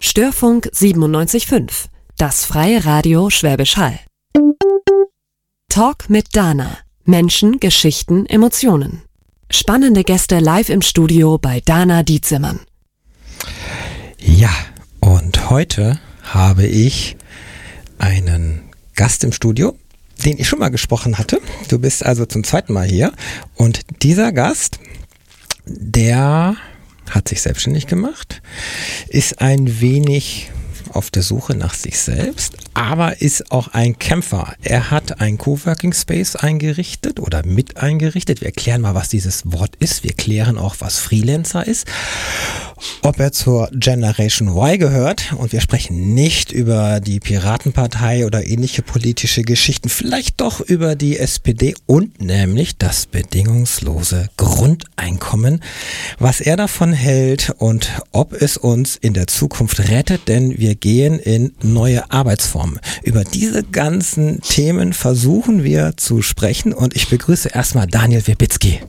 Störfunk 97.5, das freie Radio Schwäbisch Hall. Talk mit Dana. Menschen, Geschichten, Emotionen. Spannende Gäste live im Studio bei Dana Dietzimmern. Ja, und heute habe ich einen Gast im Studio, den ich schon mal gesprochen hatte. Du bist also zum zweiten Mal hier. Und dieser Gast, der hat sich selbstständig gemacht, ist ein wenig auf der Suche nach sich selbst, aber ist auch ein Kämpfer. Er hat ein Coworking Space eingerichtet oder mit eingerichtet. Wir erklären mal, was dieses Wort ist. Wir klären auch, was Freelancer ist ob er zur Generation Y gehört. Und wir sprechen nicht über die Piratenpartei oder ähnliche politische Geschichten, vielleicht doch über die SPD und nämlich das bedingungslose Grundeinkommen, was er davon hält und ob es uns in der Zukunft rettet, denn wir gehen in neue Arbeitsformen. Über diese ganzen Themen versuchen wir zu sprechen und ich begrüße erstmal Daniel Wibitzki.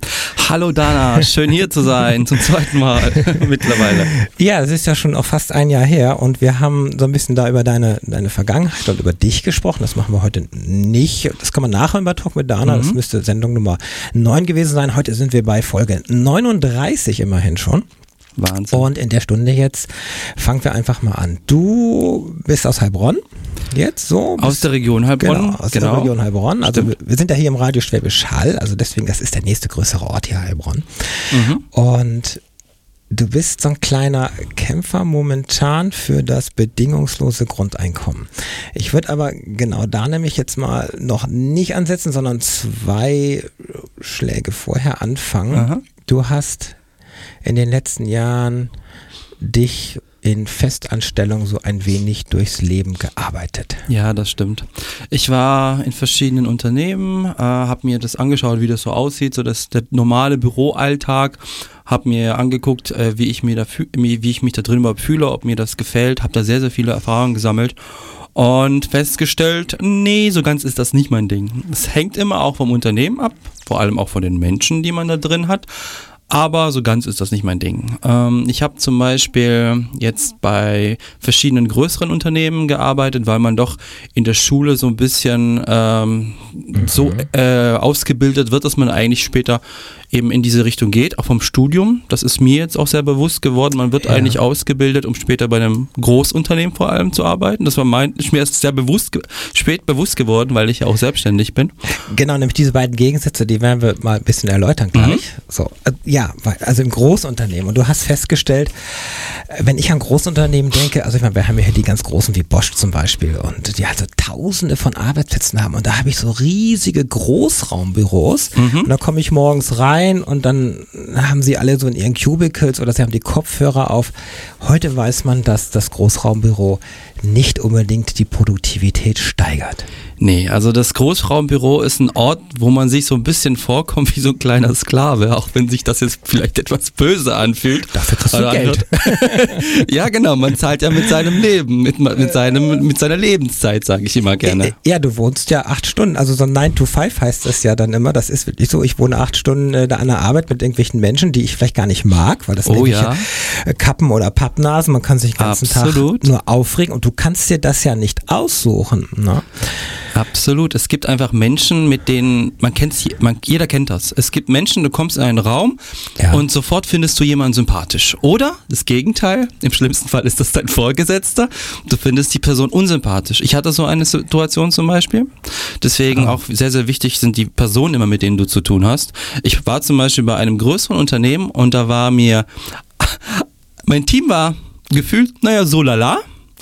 Hallo Dana, schön hier zu sein, zum zweiten Mal mittlerweile. Ja, es ist ja schon auch fast ein Jahr her und wir haben so ein bisschen da über deine, deine Vergangenheit und über dich gesprochen. Das machen wir heute nicht. Das kann man nachher bei Talk mit Dana. Mhm. Das müsste Sendung Nummer 9 gewesen sein. Heute sind wir bei Folge 39 immerhin schon. Wahnsinn. Und in der Stunde jetzt fangen wir einfach mal an. Du bist aus Heilbronn. Jetzt so? Aus der Region Heilbronn. Genau, aus genau. der Region Heilbronn. Also wir, wir sind ja hier im Radio Schwäbisch Hall, also deswegen, das ist der nächste größere Ort hier, Heilbronn. Mhm. Und Du bist so ein kleiner Kämpfer momentan für das bedingungslose Grundeinkommen. Ich würde aber genau da nämlich jetzt mal noch nicht ansetzen, sondern zwei Schläge vorher anfangen. Aha. Du hast in den letzten Jahren dich in Festanstellung so ein wenig durchs Leben gearbeitet. Ja, das stimmt. Ich war in verschiedenen Unternehmen, äh, habe mir das angeschaut, wie das so aussieht, so dass der normale Büroalltag, habe mir angeguckt, äh, wie ich mir da wie ich mich da drin überhaupt fühle, ob mir das gefällt, habe da sehr sehr viele Erfahrungen gesammelt und festgestellt, nee, so ganz ist das nicht mein Ding. Es hängt immer auch vom Unternehmen ab, vor allem auch von den Menschen, die man da drin hat. Aber so ganz ist das nicht mein Ding. Ähm, ich habe zum Beispiel jetzt bei verschiedenen größeren Unternehmen gearbeitet, weil man doch in der Schule so ein bisschen ähm, mhm. so äh, ausgebildet wird, dass man eigentlich später eben in diese Richtung geht, auch vom Studium. Das ist mir jetzt auch sehr bewusst geworden. Man wird ja. eigentlich ausgebildet, um später bei einem Großunternehmen vor allem zu arbeiten. Das war mein, mir erst sehr bewusst, spät bewusst geworden, weil ich ja auch selbstständig bin. Genau, nämlich diese beiden Gegensätze, die werden wir mal ein bisschen erläutern gleich. Mhm. So, äh, ja, also im Großunternehmen. Und du hast festgestellt, äh, wenn ich an Großunternehmen denke, also ich meine, wir haben ja hier die ganz großen wie Bosch zum Beispiel und die also tausende von Arbeitsplätzen haben und da habe ich so riesige Großraumbüros mhm. und da komme ich morgens rein rein und dann haben sie alle so in ihren Cubicles oder sie haben die Kopfhörer auf. Heute weiß man, dass das Großraumbüro nicht unbedingt die Produktivität steigert. Nee, also das Großraumbüro ist ein Ort, wo man sich so ein bisschen vorkommt wie so ein kleiner Sklave, auch wenn sich das jetzt vielleicht etwas böse anfühlt. Dafür kriegst du Geld. ja, genau, man zahlt ja mit seinem Leben, mit, mit, seinem, mit seiner Lebenszeit, sage ich immer gerne. Ja, du wohnst ja acht Stunden, also so 9 to 5 heißt das ja dann immer, das ist wirklich so, ich wohne acht Stunden äh, da an der Arbeit mit irgendwelchen Menschen, die ich vielleicht gar nicht mag, weil das oh, ja. Äh, Kappen oder Pappnasen, man kann sich den ganzen Absolut. Tag nur aufregen und du kannst dir das ja nicht aussuchen. Ne? Absolut. Es gibt einfach Menschen, mit denen man kennt, man, jeder kennt das. Es gibt Menschen, du kommst in einen Raum ja. und sofort findest du jemanden sympathisch. Oder das Gegenteil. Im schlimmsten Fall ist das dein Vorgesetzter. Du findest die Person unsympathisch. Ich hatte so eine Situation zum Beispiel. Deswegen oh. auch sehr, sehr wichtig sind die Personen immer, mit denen du zu tun hast. Ich war zum Beispiel bei einem größeren Unternehmen und da war mir, mein Team war gefühlt, naja, so lala.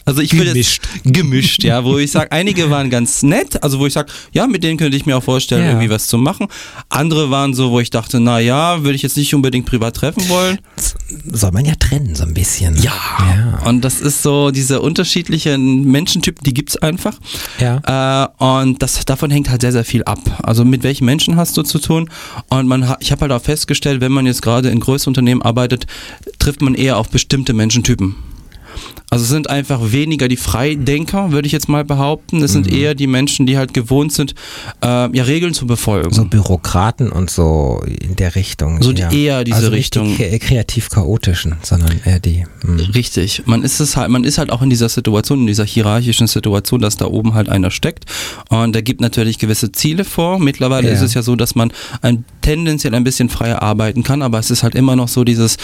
Also ich würde gemischt. gemischt, ja, wo ich sage, einige waren ganz nett, also wo ich sage, ja, mit denen könnte ich mir auch vorstellen, ja. irgendwie was zu machen. Andere waren so, wo ich dachte, na ja, würde ich jetzt nicht unbedingt privat treffen wollen. Soll man ja trennen so ein bisschen. Ja. ja. Und das ist so diese unterschiedlichen Menschentypen, die gibt's einfach. Ja. Äh, und das davon hängt halt sehr sehr viel ab. Also mit welchen Menschen hast du zu tun? Und man ich habe halt auch festgestellt, wenn man jetzt gerade in größeren Unternehmen arbeitet, trifft man eher auf bestimmte Menschentypen. Also es sind einfach weniger die Freidenker, würde ich jetzt mal behaupten. Es sind eher die Menschen, die halt gewohnt sind, äh, ja Regeln zu befolgen. So Bürokraten und so in der Richtung. So die- ja. eher diese also nicht Richtung. Die kre- kreativ chaotischen, sondern eher die. mh. Richtig. Man ist es halt, man ist halt auch in dieser Situation, in dieser hierarchischen Situation, dass da oben halt einer steckt und der gibt natürlich gewisse Ziele vor. Mittlerweile Ja. ist es ja so, dass man ein, tendenziell ein bisschen freier arbeiten kann, aber es ist halt immer noch so dieses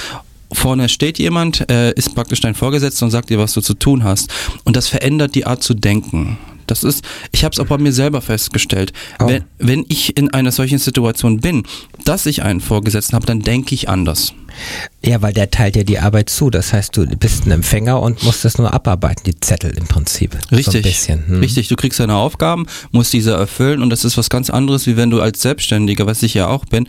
Vorne steht jemand, äh, ist praktisch dein Vorgesetzter und sagt dir, was du zu tun hast. Und das verändert die Art zu denken. Das ist, ich habe es auch bei mir selber festgestellt. Oh. Wenn, wenn ich in einer solchen Situation bin, dass ich einen Vorgesetzten habe, dann denke ich anders. Ja, weil der teilt dir die Arbeit zu. Das heißt, du bist ein Empfänger und musst das nur abarbeiten, die Zettel im Prinzip. Richtig, So ein bisschen. hm. richtig. Du kriegst deine Aufgaben, musst diese erfüllen und das ist was ganz anderes, wie wenn du als Selbstständiger, was ich ja auch bin,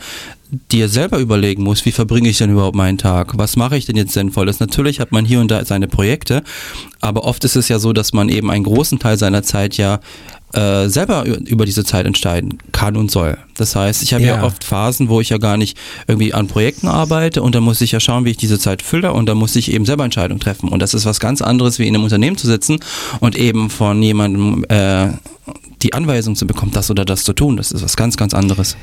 dir selber überlegen musst, wie verbringe ich denn überhaupt meinen Tag? Was mache ich denn jetzt sinnvolles? Natürlich hat man hier und da seine Projekte, aber oft ist es ja so, dass man eben einen großen Teil seiner Zeit ja äh, selber über diese Zeit entscheiden kann und soll. Das heißt, ich habe ja. Ja. oft Phasen, wo ich ja gar nicht irgendwie an Projekten arbeite und dann muss ich ja schauen, wie ich diese Zeit fülle und dann muss ich eben selber Entscheidungen treffen. Und das ist was ganz anderes, wie in einem Unternehmen zu sitzen und eben von jemandem äh, die Anweisung zu bekommen, das oder das zu tun. Das ist was ganz, ganz anderes.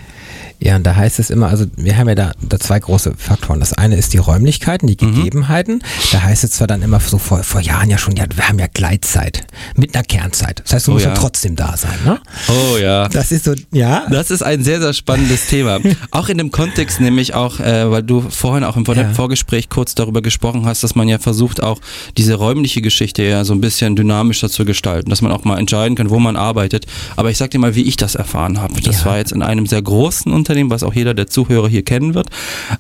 Ja, und da heißt es immer, also wir haben ja da, da zwei große Faktoren. Das eine ist die Räumlichkeiten, die Mhm. Gegebenheiten. Da heißt es zwar dann immer so vor, vor Jahren ja schon, ja, wir haben ja Gleitzeit mit einer Kernzeit. Das heißt, du Oh musst ja. ja. trotzdem da sein, ne? Oh ja. Das ist so, ja. Das ist ein sehr, sehr spannendes Thema. Auch in dem Kontext nämlich auch, äh, weil du vorhin auch im Vor Ja. Vorgespräch kurz darüber gesprochen hast, dass man ja versucht auch diese räumliche Geschichte ja so ein bisschen dynamischer zu gestalten, dass man auch mal entscheiden kann, wo man arbeitet. Aber ich sag dir mal, wie ich das erfahren habe. Das Ja. war jetzt in einem sehr großen Unternehmen, was auch jeder der Zuhörer hier kennen wird.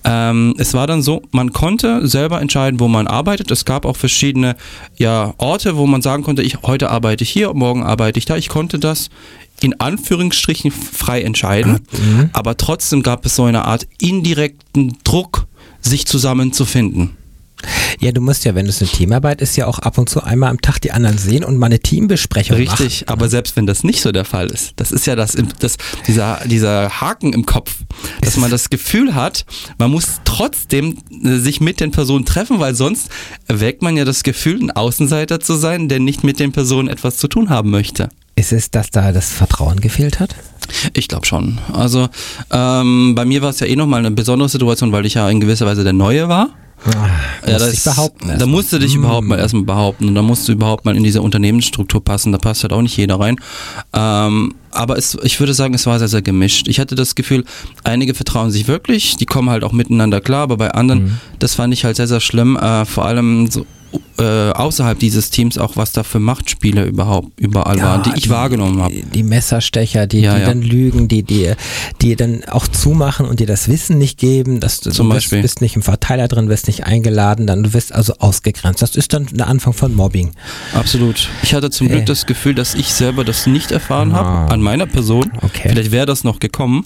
Ähm, es war dann so, man konnte selber entscheiden, wo man arbeitet. Es gab auch verschiedene ja, Orte, wo man sagen konnte, ich, heute arbeite ich hier, morgen arbeite ich da. Ich konnte das in Anführungsstrichen frei entscheiden, aber trotzdem gab es so eine Art indirekten Druck, sich zusammenzufinden. Ja, du musst ja, wenn es eine Teamarbeit ist, ja auch ab und zu einmal am Tag die anderen sehen und mal eine Teambesprechung Richtig, aber selbst wenn das nicht so der Fall ist, das ist ja das, das dieser, dieser Haken im Kopf, dass man das Gefühl hat, man muss trotzdem äh, sich mit den Personen treffen, weil sonst erweckt man ja das Gefühl, ein Außenseiter zu sein, der nicht mit den Personen etwas zu tun haben möchte. machen. Ist es, dass da das Vertrauen gefehlt hat? Ich glaube schon. Also ähm, bei mir war es ja eh nochmal eine besondere Situation, weil ich ja in gewisser Weise der Neue war. Ja, musst das, dich behaupten. Da musst du dich überhaupt mal erstmal behaupten und da musst du überhaupt mal in diese Unternehmensstruktur passen. Da passt halt auch nicht jeder rein. Ähm, aber es, ich würde sagen, es war sehr, sehr gemischt. Ich hatte das Gefühl, einige vertrauen sich wirklich, die kommen halt auch miteinander klar, aber bei anderen, Mhm. das fand ich halt sehr, sehr schlimm. Äh, vor allem so äh, außerhalb dieses Teams auch, was da für Machtspiele überhaupt überall Ja, waren, die ich wahrgenommen habe. Die, die Messerstecher, die, Ja, die ja. dann lügen, die, die, die dann auch zumachen und dir das Wissen nicht geben, dass du, Zum du bist, Beispiel. bist nicht im Verteiler drin, wirst nicht eingeladen, dann du wirst also ausgegrenzt. Das ist dann der Anfang von Mobbing. Absolut. Ich hatte zum Äh. Glück das Gefühl, dass ich selber das nicht erfahren Ah. habe an meiner Person. Okay. Vielleicht wäre das noch gekommen,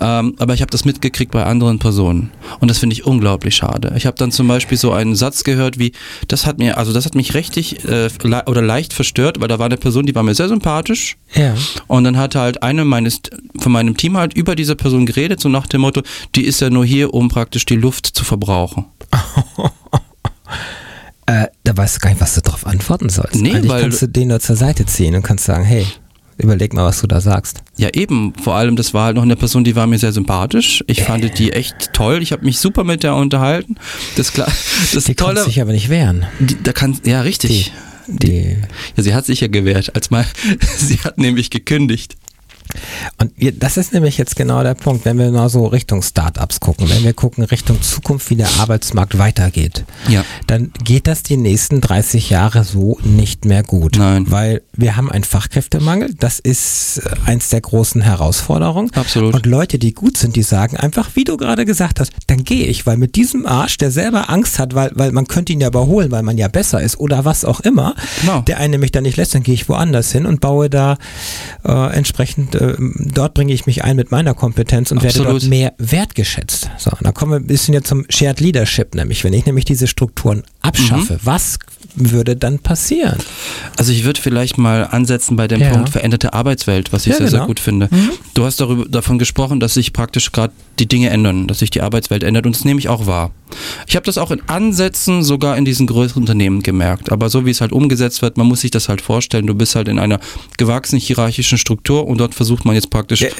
ähm, aber ich habe das mitgekriegt bei anderen Personen und das finde ich unglaublich schade. Ich habe dann zum Beispiel so einen Satz gehört wie, das hat mir, also das hat mich richtig äh, le oder leicht verstört, weil da war eine Person, die war mir sehr sympathisch Ja. und dann hatte halt eine meines von meinem Team halt über diese Person geredet, so nach dem Motto, die ist ja nur hier, um praktisch die Luft zu verbrauchen. Äh, da weißt du gar nicht, was du darauf antworten sollst. Nee, Eigentlich weil- kannst du den nur zur Seite ziehen und kannst sagen, hey, überleg mal, was du da sagst. Ja, eben. Vor allem, das war halt noch eine Person, die war mir sehr sympathisch. Ich fand die echt toll. Ich habe mich super mit der unterhalten. Das, klar, das Die Tolle, kannst dich aber nicht wehren. die, da kann, ja, richtig. Die, Ja, sie hat sich ja gewehrt, als mal, sie hat nämlich gekündigt. Und das ist nämlich jetzt genau der Punkt, wenn wir mal so Richtung Startups gucken, wenn wir gucken Richtung Zukunft, wie der Arbeitsmarkt weitergeht, Ja. dann geht das die nächsten 30 Jahre so nicht mehr gut. Nein. Weil wir haben einen Fachkräftemangel, das ist äh, eins der großen Herausforderungen. Absolut. Und Leute, die gut sind, die sagen einfach, wie du gerade gesagt hast, dann gehe ich, weil mit diesem Arsch, der selber Angst hat, weil, weil man könnte ihn ja überholen, weil man ja besser ist oder was auch immer, Genau. der eine mich da nicht lässt, dann gehe ich woanders hin und baue da äh, entsprechend, äh, dort bringe ich mich ein mit meiner Kompetenz und werde Absolut. dort mehr wertgeschätzt. So, und dann kommen wir ein bisschen jetzt zum Shared Leadership, nämlich wenn ich nämlich diese Strukturen abschaffe, Mhm. was würde dann passieren? Also ich würde vielleicht mal ansetzen bei dem Ja. Punkt veränderte Arbeitswelt, was ich Ja, sehr, sehr genau. gut finde. Du hast darüber, davon gesprochen, dass sich praktisch gerade die Dinge ändern, dass sich die Arbeitswelt ändert und das nehme ich auch wahr. Ich habe das auch in Ansätzen sogar in diesen größeren Unternehmen gemerkt. Aber so wie es halt umgesetzt wird, man muss sich das halt vorstellen. Du bist halt in einer gewachsenen hierarchischen Struktur und dort versucht man jetzt praktisch äh,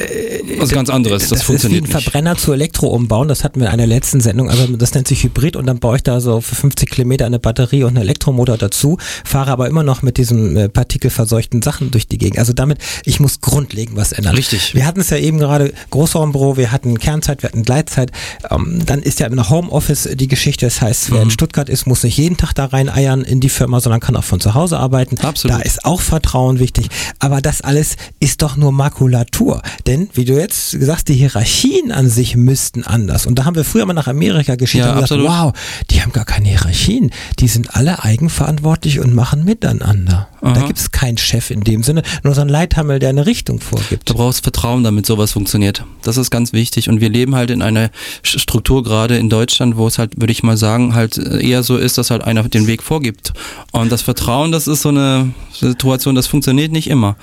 was ganz anderes. Das, das funktioniert ist wie ein nicht. Verbrenner zu Elektro umbauen. Das hatten wir in einer letzten Sendung. Also das nennt sich Hybrid und dann baue ich da so für 50 Kilometer eine Batterie und einen Elektromotor dazu, fahre aber immer noch mit diesen äh, partikelverseuchten Sachen durch die Gegend. Also damit, ich muss grundlegend was ändern. Richtig. Wir hatten es ja eben gerade Großraumbüro, wir hatten Kernzeit, wir hatten Gleitzeit. Ähm, dann ist ja im Homeoffice die Geschichte. Das heißt, wer mhm. in Stuttgart ist, muss nicht jeden Tag da rein eiern in die Firma, sondern kann auch von zu Hause arbeiten. Absolut. Da ist auch Vertrauen wichtig. Aber das alles ist doch nur Makulatur. Denn, wie du jetzt gesagt hast, die Hierarchien an sich müssten anders. Und da haben wir früher mal nach Amerika geschickt ja, und gesagt, wow, die haben gar keine Hierarchien. Die sind alle eigenverantwortlich und machen miteinander. Aha. Da gibt es keinen Chef in dem Sinne, nur so ein Leithammel, der eine Richtung vorgibt. Du brauchst Vertrauen, damit sowas funktioniert. Das ist ganz wichtig. Und wir leben halt in einer Struktur gerade in Deutschland, wo es halt, würde ich mal sagen, halt eher so ist, dass halt einer den Weg vorgibt. Und das Vertrauen, das ist so eine Situation, das funktioniert nicht immer.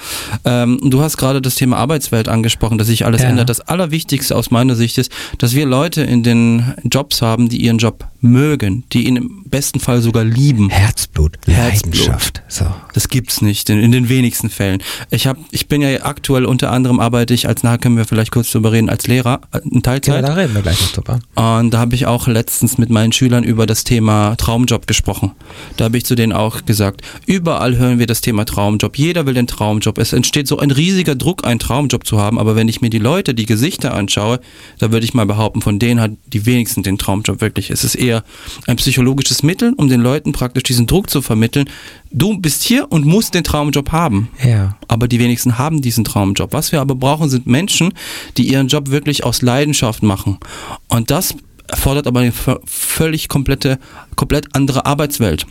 Ähm, du hast gerade das Thema Arbeitswelt angesprochen, dass sich alles ja. ändert. Das Allerwichtigste aus meiner Sicht ist, dass wir Leute in den Jobs haben, die ihren Job mögen, die ihn im besten Fall sogar lieben. Herzblut, Herzblut. Leidenschaft. So. Das gibt's nicht in, in den wenigsten Fällen. Ich habe, ich bin ja aktuell unter anderem arbeite ich als nachher können wir vielleicht kurz drüber reden als Lehrer äh, in Teilzeit. Ja, da reden wir gleich noch drüber. Und da habe ich auch letztens mit meinen Schülern über das Thema Traumjob gesprochen. Da habe ich zu denen auch gesagt, überall hören wir das Thema Traumjob. Jeder will den Traumjob. Es entsteht so ein riesiger Druck, einen Traumjob zu haben. Aber wenn ich mir die Leute, die Gesichter anschaue, da würde ich mal behaupten, von denen hat die wenigsten den Traumjob wirklich. Es ist eher ein psychologisches Mittel, um den Leuten praktisch diesen Druck zu vermitteln. Du bist hier und musst den Traumjob haben. Ja. Aber die wenigsten haben diesen Traumjob. Was wir aber brauchen, sind Menschen, die ihren Job wirklich aus Leidenschaft machen. Und das erfordert aber eine völlig komplette, komplett andere Arbeitswelt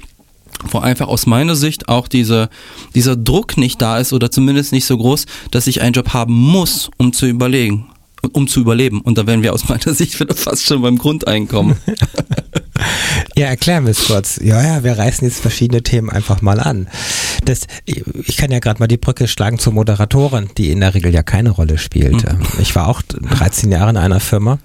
wo einfach aus meiner Sicht auch diese, dieser Druck nicht da ist oder zumindest nicht so groß, dass ich einen Job haben muss, um zu überlegen, um zu überleben. Und da wären wir aus meiner Sicht wieder fast schon beim Grundeinkommen. ja, erklären wir es kurz. Ja, ja, wir reißen jetzt verschiedene Themen einfach mal an. Das, ich kann ja gerade mal die Brücke schlagen zur Moderatorin, die in der Regel ja keine Rolle spielt. Mhm. Ich war auch 13 Jahre in einer Firma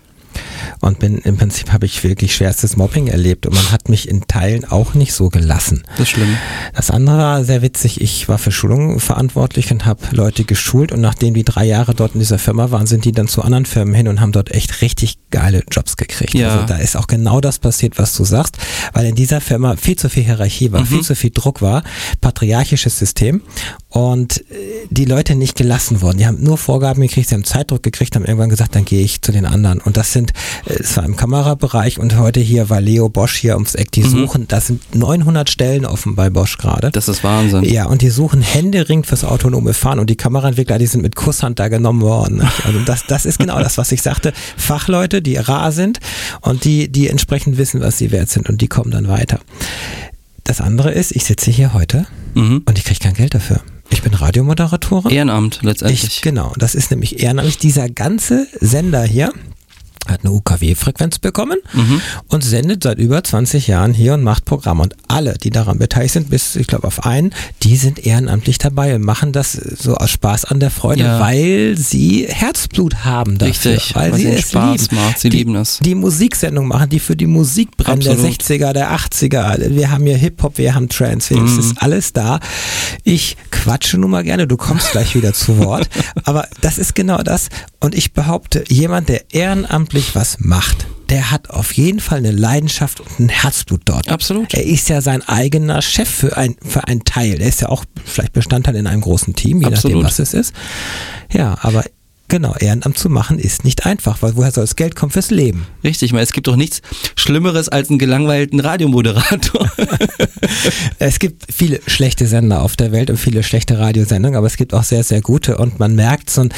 und bin im Prinzip habe ich wirklich schwerstes Mobbing erlebt und man hat mich in Teilen auch nicht so gelassen. Das ist schlimm. Das andere war sehr witzig. Ich war für Schulungen verantwortlich und habe Leute geschult und nachdem die drei Jahre dort in dieser Firma waren, sind die dann zu anderen Firmen hin und haben dort echt richtig geile Jobs gekriegt. Ja. Also da ist auch genau das passiert, was du sagst, weil in dieser Firma viel zu viel Hierarchie war, mhm. viel zu viel Druck war, patriarchisches System und äh, die Leute nicht gelassen wurden. Die haben nur Vorgaben gekriegt, sie haben Zeitdruck gekriegt, haben irgendwann gesagt, dann gehe ich zu den anderen. Und das sind, es war im Kamerabereich und heute hier war Leo Bosch hier ums Eck, die mhm. suchen, das sind 900 Stellen offen bei Bosch gerade. Das ist Wahnsinn. Ja, und die suchen händeringend fürs autonome Fahren und die Kameraentwickler, die sind mit Kusshand da genommen worden. Also das, das ist genau das, was ich sagte. Fachleute, die rar sind und die, die entsprechend wissen, was sie wert sind und die kommen dann weiter. Das andere ist, ich sitze hier heute mhm. und ich kriege kein Geld dafür. Ich bin Radiomoderatorin. Ehrenamt letztendlich. Ich, genau, das ist nämlich ehrenamtlich. Dieser ganze Sender hier, hat eine UKW-Frequenz bekommen mhm. und sendet seit über 20 Jahren hier und macht Programme. Und alle, die daran beteiligt sind, bis ich glaube auf einen, die sind ehrenamtlich dabei und machen das so aus Spaß an der Freude, ja. weil sie Herzblut haben dafür. Richtig, weil, weil sie es Spaß lieben. macht. Sie die, lieben es. Die Musiksendung machen, die für die Musik brennen, der 60er, der 80er. Wir haben hier Hip-Hop, wir haben Trance, mhm. es ist alles da. Ich quatsche nun mal gerne, du kommst gleich wieder zu Wort. Aber das ist genau das. Und ich behaupte, jemand, der ehrenamtlich beruflich was macht, der hat auf jeden Fall eine Leidenschaft und ein Herzblut dort. Absolut. Er ist ja sein eigener Chef für ein, für ein Teil. Er ist ja auch vielleicht Bestandteil in einem großen Team, je Absolut. nachdem, was es ist. Ja, aber Genau, Ehrenamt zu machen ist nicht einfach, weil woher soll das Geld kommen fürs Leben? Richtig, weil es gibt doch nichts Schlimmeres als einen gelangweilten Radiomoderator. es gibt viele schlechte Sender auf der Welt und viele schlechte Radiosendungen, aber es gibt auch sehr, sehr gute und man merkt so ein,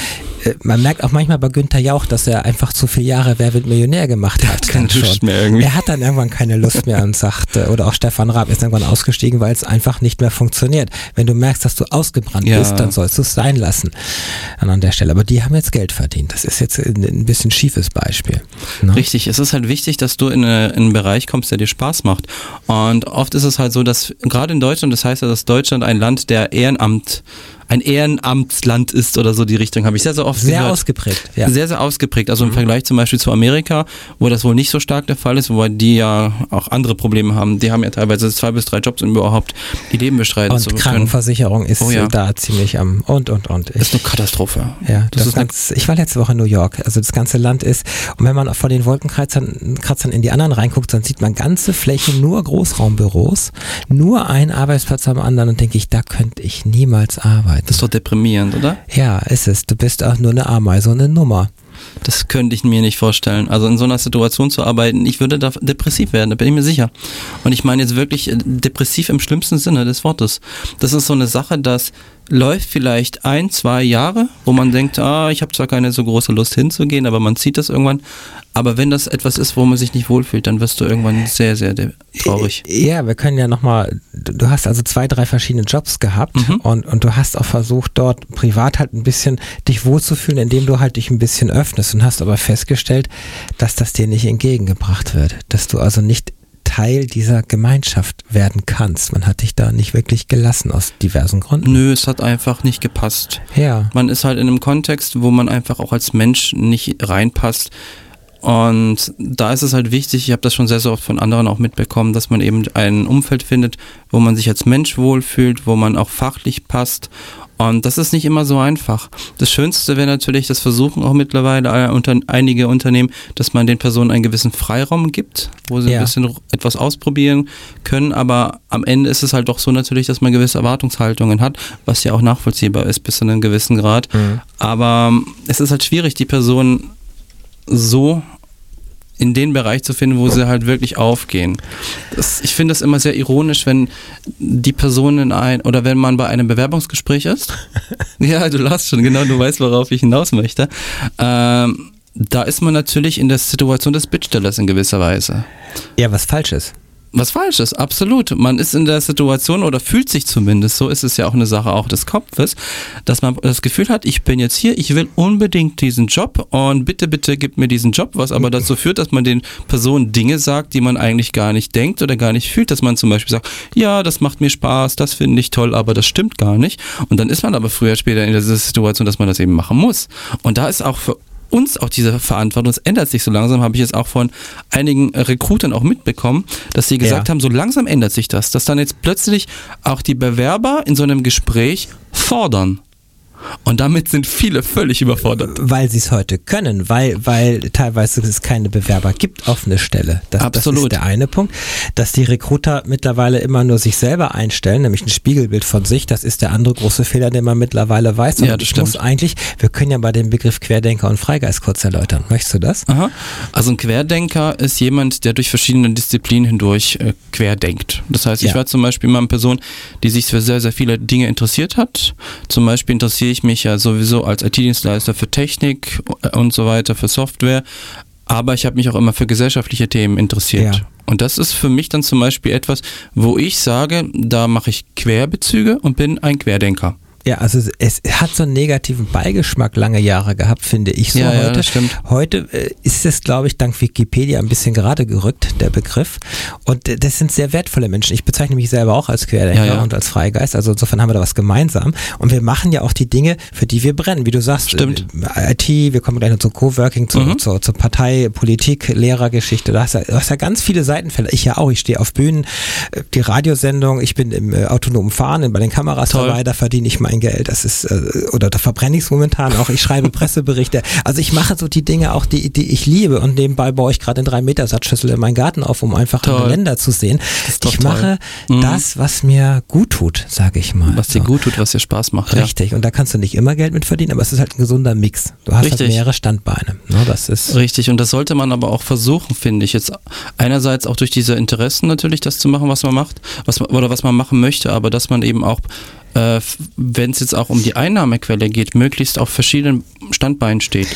äh, man merkt auch manchmal bei Günther Jauch, dass er einfach zu viele Jahre Wer wird Millionär gemacht hat. Keine Lust mehr irgendwie. Er hat dann irgendwann keine Lust mehr und sagt, äh, oder auch Stefan Raab ist irgendwann ausgestiegen, weil es einfach nicht mehr funktioniert. Wenn du merkst, dass du ausgebrannt ja. bist, dann sollst du es sein lassen an der Stelle. Aber die haben jetzt Geld verdient. Das ist jetzt ein bisschen schiefes Beispiel. Ne? Richtig, es ist halt wichtig, dass du in, eine, in einen Bereich kommst, der dir Spaß macht. Und oft ist es halt so, dass gerade in Deutschland, das heißt ja, dass Deutschland ein Land der Ehrenamt ein Ehrenamtsland ist oder so die Richtung, habe ich sehr, sehr oft Sehr gehört. ausgeprägt, ja. Sehr, sehr ausgeprägt. Also im Vergleich zum Beispiel zu Amerika, wo das wohl nicht so stark der Fall ist, wobei die ja auch andere Probleme haben. Die haben ja teilweise zwei bis drei Jobs, um überhaupt ihr Leben bestreiten Und zu können. Krankenversicherung ist Oh ja. da ziemlich am und und und. Das ist eine Katastrophe. Ja, das, das ist ganz, ich war letzte Woche in New York. Also das ganze Land ist, und wenn man auch von den Wolkenkratzern Kratzern in die anderen reinguckt, dann sieht man ganze Flächen nur Großraumbüros, nur ein Arbeitsplatz am anderen und denke ich, da könnte ich niemals arbeiten. Das ist doch deprimierend, oder? ja, ist es. Du bist auch nur eine Ameise und eine Nummer. Das könnte ich mir nicht vorstellen. Also in so einer Situation zu arbeiten, ich würde da depressiv werden, da bin ich mir sicher. Und ich meine jetzt wirklich äh, depressiv im schlimmsten Sinne des Wortes. Das ist so eine Sache, das läuft vielleicht ein, zwei Jahre, wo man denkt, ah, ich habe zwar keine so große Lust hinzugehen, aber man zieht das irgendwann. Aber wenn das etwas ist, wo man sich nicht wohlfühlt, dann wirst du irgendwann sehr, sehr traurig. Ja, wir können ja nochmal, du du hast also zwei, drei verschiedene Jobs gehabt Mhm. und, und du hast auch versucht, dort privat halt ein bisschen dich wohlzufühlen, indem du halt dich ein bisschen öffnest und hast aber festgestellt, dass das dir nicht entgegengebracht wird, dass du also nicht Teil dieser Gemeinschaft werden kannst. Man hat dich da nicht wirklich gelassen aus diversen Gründen. Nö, es hat einfach nicht gepasst. Ja. Man ist halt in einem Kontext, wo man einfach auch als Mensch nicht reinpasst. Und da ist es halt wichtig, ich habe das schon sehr, sehr oft von anderen auch mitbekommen, dass man eben ein Umfeld findet, wo man sich als Mensch wohlfühlt, wo man auch fachlich passt. Und das ist nicht immer so einfach. Das Schönste wäre natürlich, das versuchen auch mittlerweile einige Unternehmen, dass man den Personen einen gewissen Freiraum gibt, wo sie Ja. ein bisschen etwas ausprobieren können. Aber am Ende ist es halt doch so natürlich, dass man gewisse Erwartungshaltungen hat, was ja auch nachvollziehbar ist bis zu einem gewissen Grad. Aber ähm, es ist halt schwierig, die Person so in den Bereich zu finden, wo sie halt wirklich aufgehen. Das, ich finde das immer sehr ironisch, wenn die Person in ein oder wenn man bei einem Bewerbungsgespräch ist. ja, du lachst schon, genau, du weißt, worauf ich hinaus möchte. Ähm, da ist man natürlich in der Situation des Bittstellers in gewisser Weise. Ja, was falsch ist. Was falsch ist, absolut. Man ist in der Situation oder fühlt sich zumindest, so ist es ja auch eine Sache auch des Kopfes, dass man das Gefühl hat, ich bin jetzt hier, ich will unbedingt diesen Job und bitte, bitte gib mir diesen Job, was aber dazu führt, dass man den Personen Dinge sagt, die man eigentlich gar nicht denkt oder gar nicht fühlt, dass man zum Beispiel sagt, ja, das macht mir Spaß, das finde ich toll, aber das stimmt gar nicht. Und dann ist man aber früher später in dieser Situation, dass man das eben machen muss. Und da ist auch für uns auch diese Verantwortung, es ändert sich so langsam, habe ich jetzt auch von einigen Recruitern auch mitbekommen, dass sie gesagt Ja. haben, so langsam ändert sich das, dass dann jetzt plötzlich auch die Bewerber in so einem Gespräch fordern. Und damit sind viele völlig überfordert. Weil sie es heute können, weil, weil teilweise es keine Bewerber gibt auf eine Stelle. Das, das Absolut. ist der eine Punkt. Dass die Recruiter mittlerweile immer nur sich selber einstellen, nämlich ein Spiegelbild von sich, das ist der andere große Fehler, den man mittlerweile weiß. Und Ja, das ich muss stimmt. eigentlich, wir können ja bei dem Begriff Querdenker und Freigeist kurz erläutern. Möchtest du das? Aha. Also ein Querdenker ist jemand, der durch verschiedene Disziplinen hindurch äh, querdenkt. Das heißt, ich Ja. war zum Beispiel mal eine Person, die sich für sehr, sehr viele Dinge interessiert hat. Zum Beispiel interessiere ich mich ja sowieso als IT-Dienstleister für Technik äh, und so weiter, für Software. Aber ich habe mich auch immer für gesellschaftliche Themen interessiert. Ja. Und das ist für mich dann zum Beispiel etwas, wo ich sage, da mache ich Querbezüge und bin ein Querdenker. Ja, also es hat so einen negativen Beigeschmack lange Jahre gehabt, finde ich so Ja, ja, heute. das stimmt. Heute äh, ist es, glaube ich, dank Wikipedia ein bisschen gerade gerückt, der Begriff. Und äh, das sind sehr wertvolle Menschen. Ich bezeichne mich selber auch als Querdenker Ja, ja. und als Freigeist. Also insofern haben wir da was gemeinsam. Und wir machen ja auch die Dinge, für die wir brennen. Wie du sagst, Stimmt. äh, IT, wir kommen gleich noch zum Coworking, zur, Mhm. zur, zur Partei, Politik, Lehrergeschichte. Da hast du, hast ja ganz viele Seitenfelder. Ich ja auch. Ich stehe auf Bühnen, die Radiosendung, ich bin im äh, autonomen Fahren, bei den Kameras Toll. dabei, da verdiene ich mein Geld. Das ist, äh, oder da verbrenne ich es momentan auch. Ich schreibe Presseberichte. Also ich mache so die Dinge auch, die, die ich liebe. Und nebenbei baue ich gerade eine 3 Meter Satzschüssel in meinen Garten auf, um einfach Toll. Länder zu sehen. Ich toll. mache Mhm. das, was mir gut tut, sage ich mal. Was dir So. gut tut, was dir Spaß macht. Ja. Richtig. Und da kannst du nicht immer Geld mit verdienen, aber es ist halt ein gesunder Mix. Du hast Richtig. halt mehrere Standbeine. Ne, das ist. Richtig, und das sollte man aber auch versuchen, finde ich. Jetzt einerseits auch durch diese Interessen natürlich das zu machen, was man macht, was man, oder was man machen möchte, aber dass man eben auch, wenn es jetzt auch um die Einnahmequelle geht, möglichst auf verschiedenen Standbeinen steht.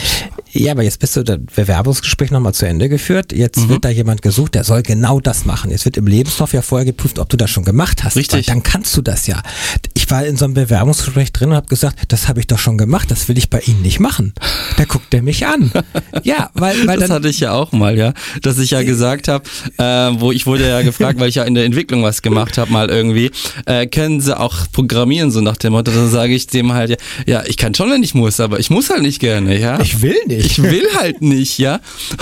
Ja, aber jetzt bist du das Bewerbungsgespräch nochmal zu Ende geführt. Jetzt Mhm. wird da jemand gesucht, der soll genau das machen. Jetzt wird im Lebenslauf ja vorher geprüft, ob du das schon gemacht hast. Richtig. Weil dann kannst du das ja. Ich war in so einem Bewerbungsgespräch drin und habe gesagt, das habe ich doch schon gemacht, das will ich bei Ihnen nicht machen. Da guckt er mich an. Ja, weil, weil das dann. hatte ich ja auch mal, ja. Dass ich ja gesagt habe, äh, wo ich wurde ja gefragt, weil ich ja in der Entwicklung was gemacht habe, mal irgendwie, äh, können sie auch programmieren, so nach dem Motto, dann sage ich dem halt, ja, ja, ich kann schon, wenn ich muss, aber ich muss halt nicht gerne, ja. Ich will nicht. Ich will halt nicht, ja.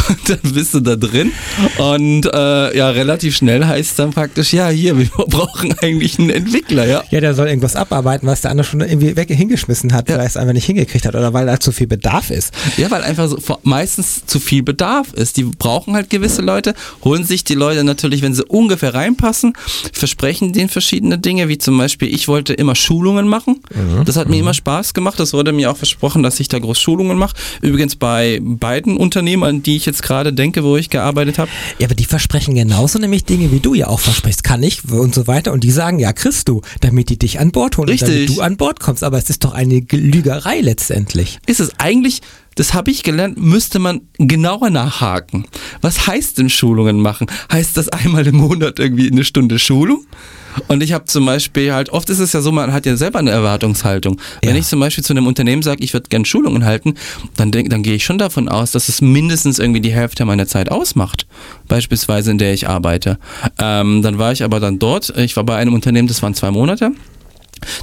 Und dann bist du da drin und äh, ja, relativ schnell heißt dann praktisch, ja, hier, wir brauchen eigentlich einen Entwickler, ja. Ja, der soll irgendwas abarbeiten, was der andere schon irgendwie weg hingeschmissen hat, weil er es einfach nicht hingekriegt hat oder weil da zu viel Bedarf ist. Ja, weil einfach so meistens zu viel Bedarf ist. Die brauchen halt gewisse Leute, holen sich die Leute natürlich, wenn sie ungefähr reinpassen, versprechen denen verschiedene Dinge, wie zum Beispiel, ich wollte immer Schulungen machen. Das hat mir immer Spaß gemacht. Das wurde mir auch versprochen, dass ich da groß Schulungen mache. Übrigens bei beiden Unternehmen, an die ich jetzt gerade denke, wo ich gearbeitet habe. Ja, aber die versprechen genauso nämlich Dinge, wie du ja auch versprichst, kann ich und so weiter. Und die sagen, ja, kriegst du, damit die dich an Bord holen und damit Richtig. du an Bord kommst. Aber es ist doch eine Lügerei letztendlich. Ist es eigentlich, das habe ich gelernt, müsste man genauer nachhaken. Was heißt denn Schulungen machen? Heißt das einmal im Monat irgendwie eine Stunde Schulung? Und ich habe zum Beispiel halt, oft ist es ja so, man hat ja selber eine Erwartungshaltung. Wenn Ja. ich zum Beispiel zu einem Unternehmen sage, ich würde gerne Schulungen halten, dann, denk, dann gehe ich schon davon aus, dass es mindestens irgendwie die Hälfte meiner Zeit ausmacht. Beispielsweise in der ich arbeite. Ähm, dann war ich aber dann dort, ich war bei einem Unternehmen, das waren zwei Monate.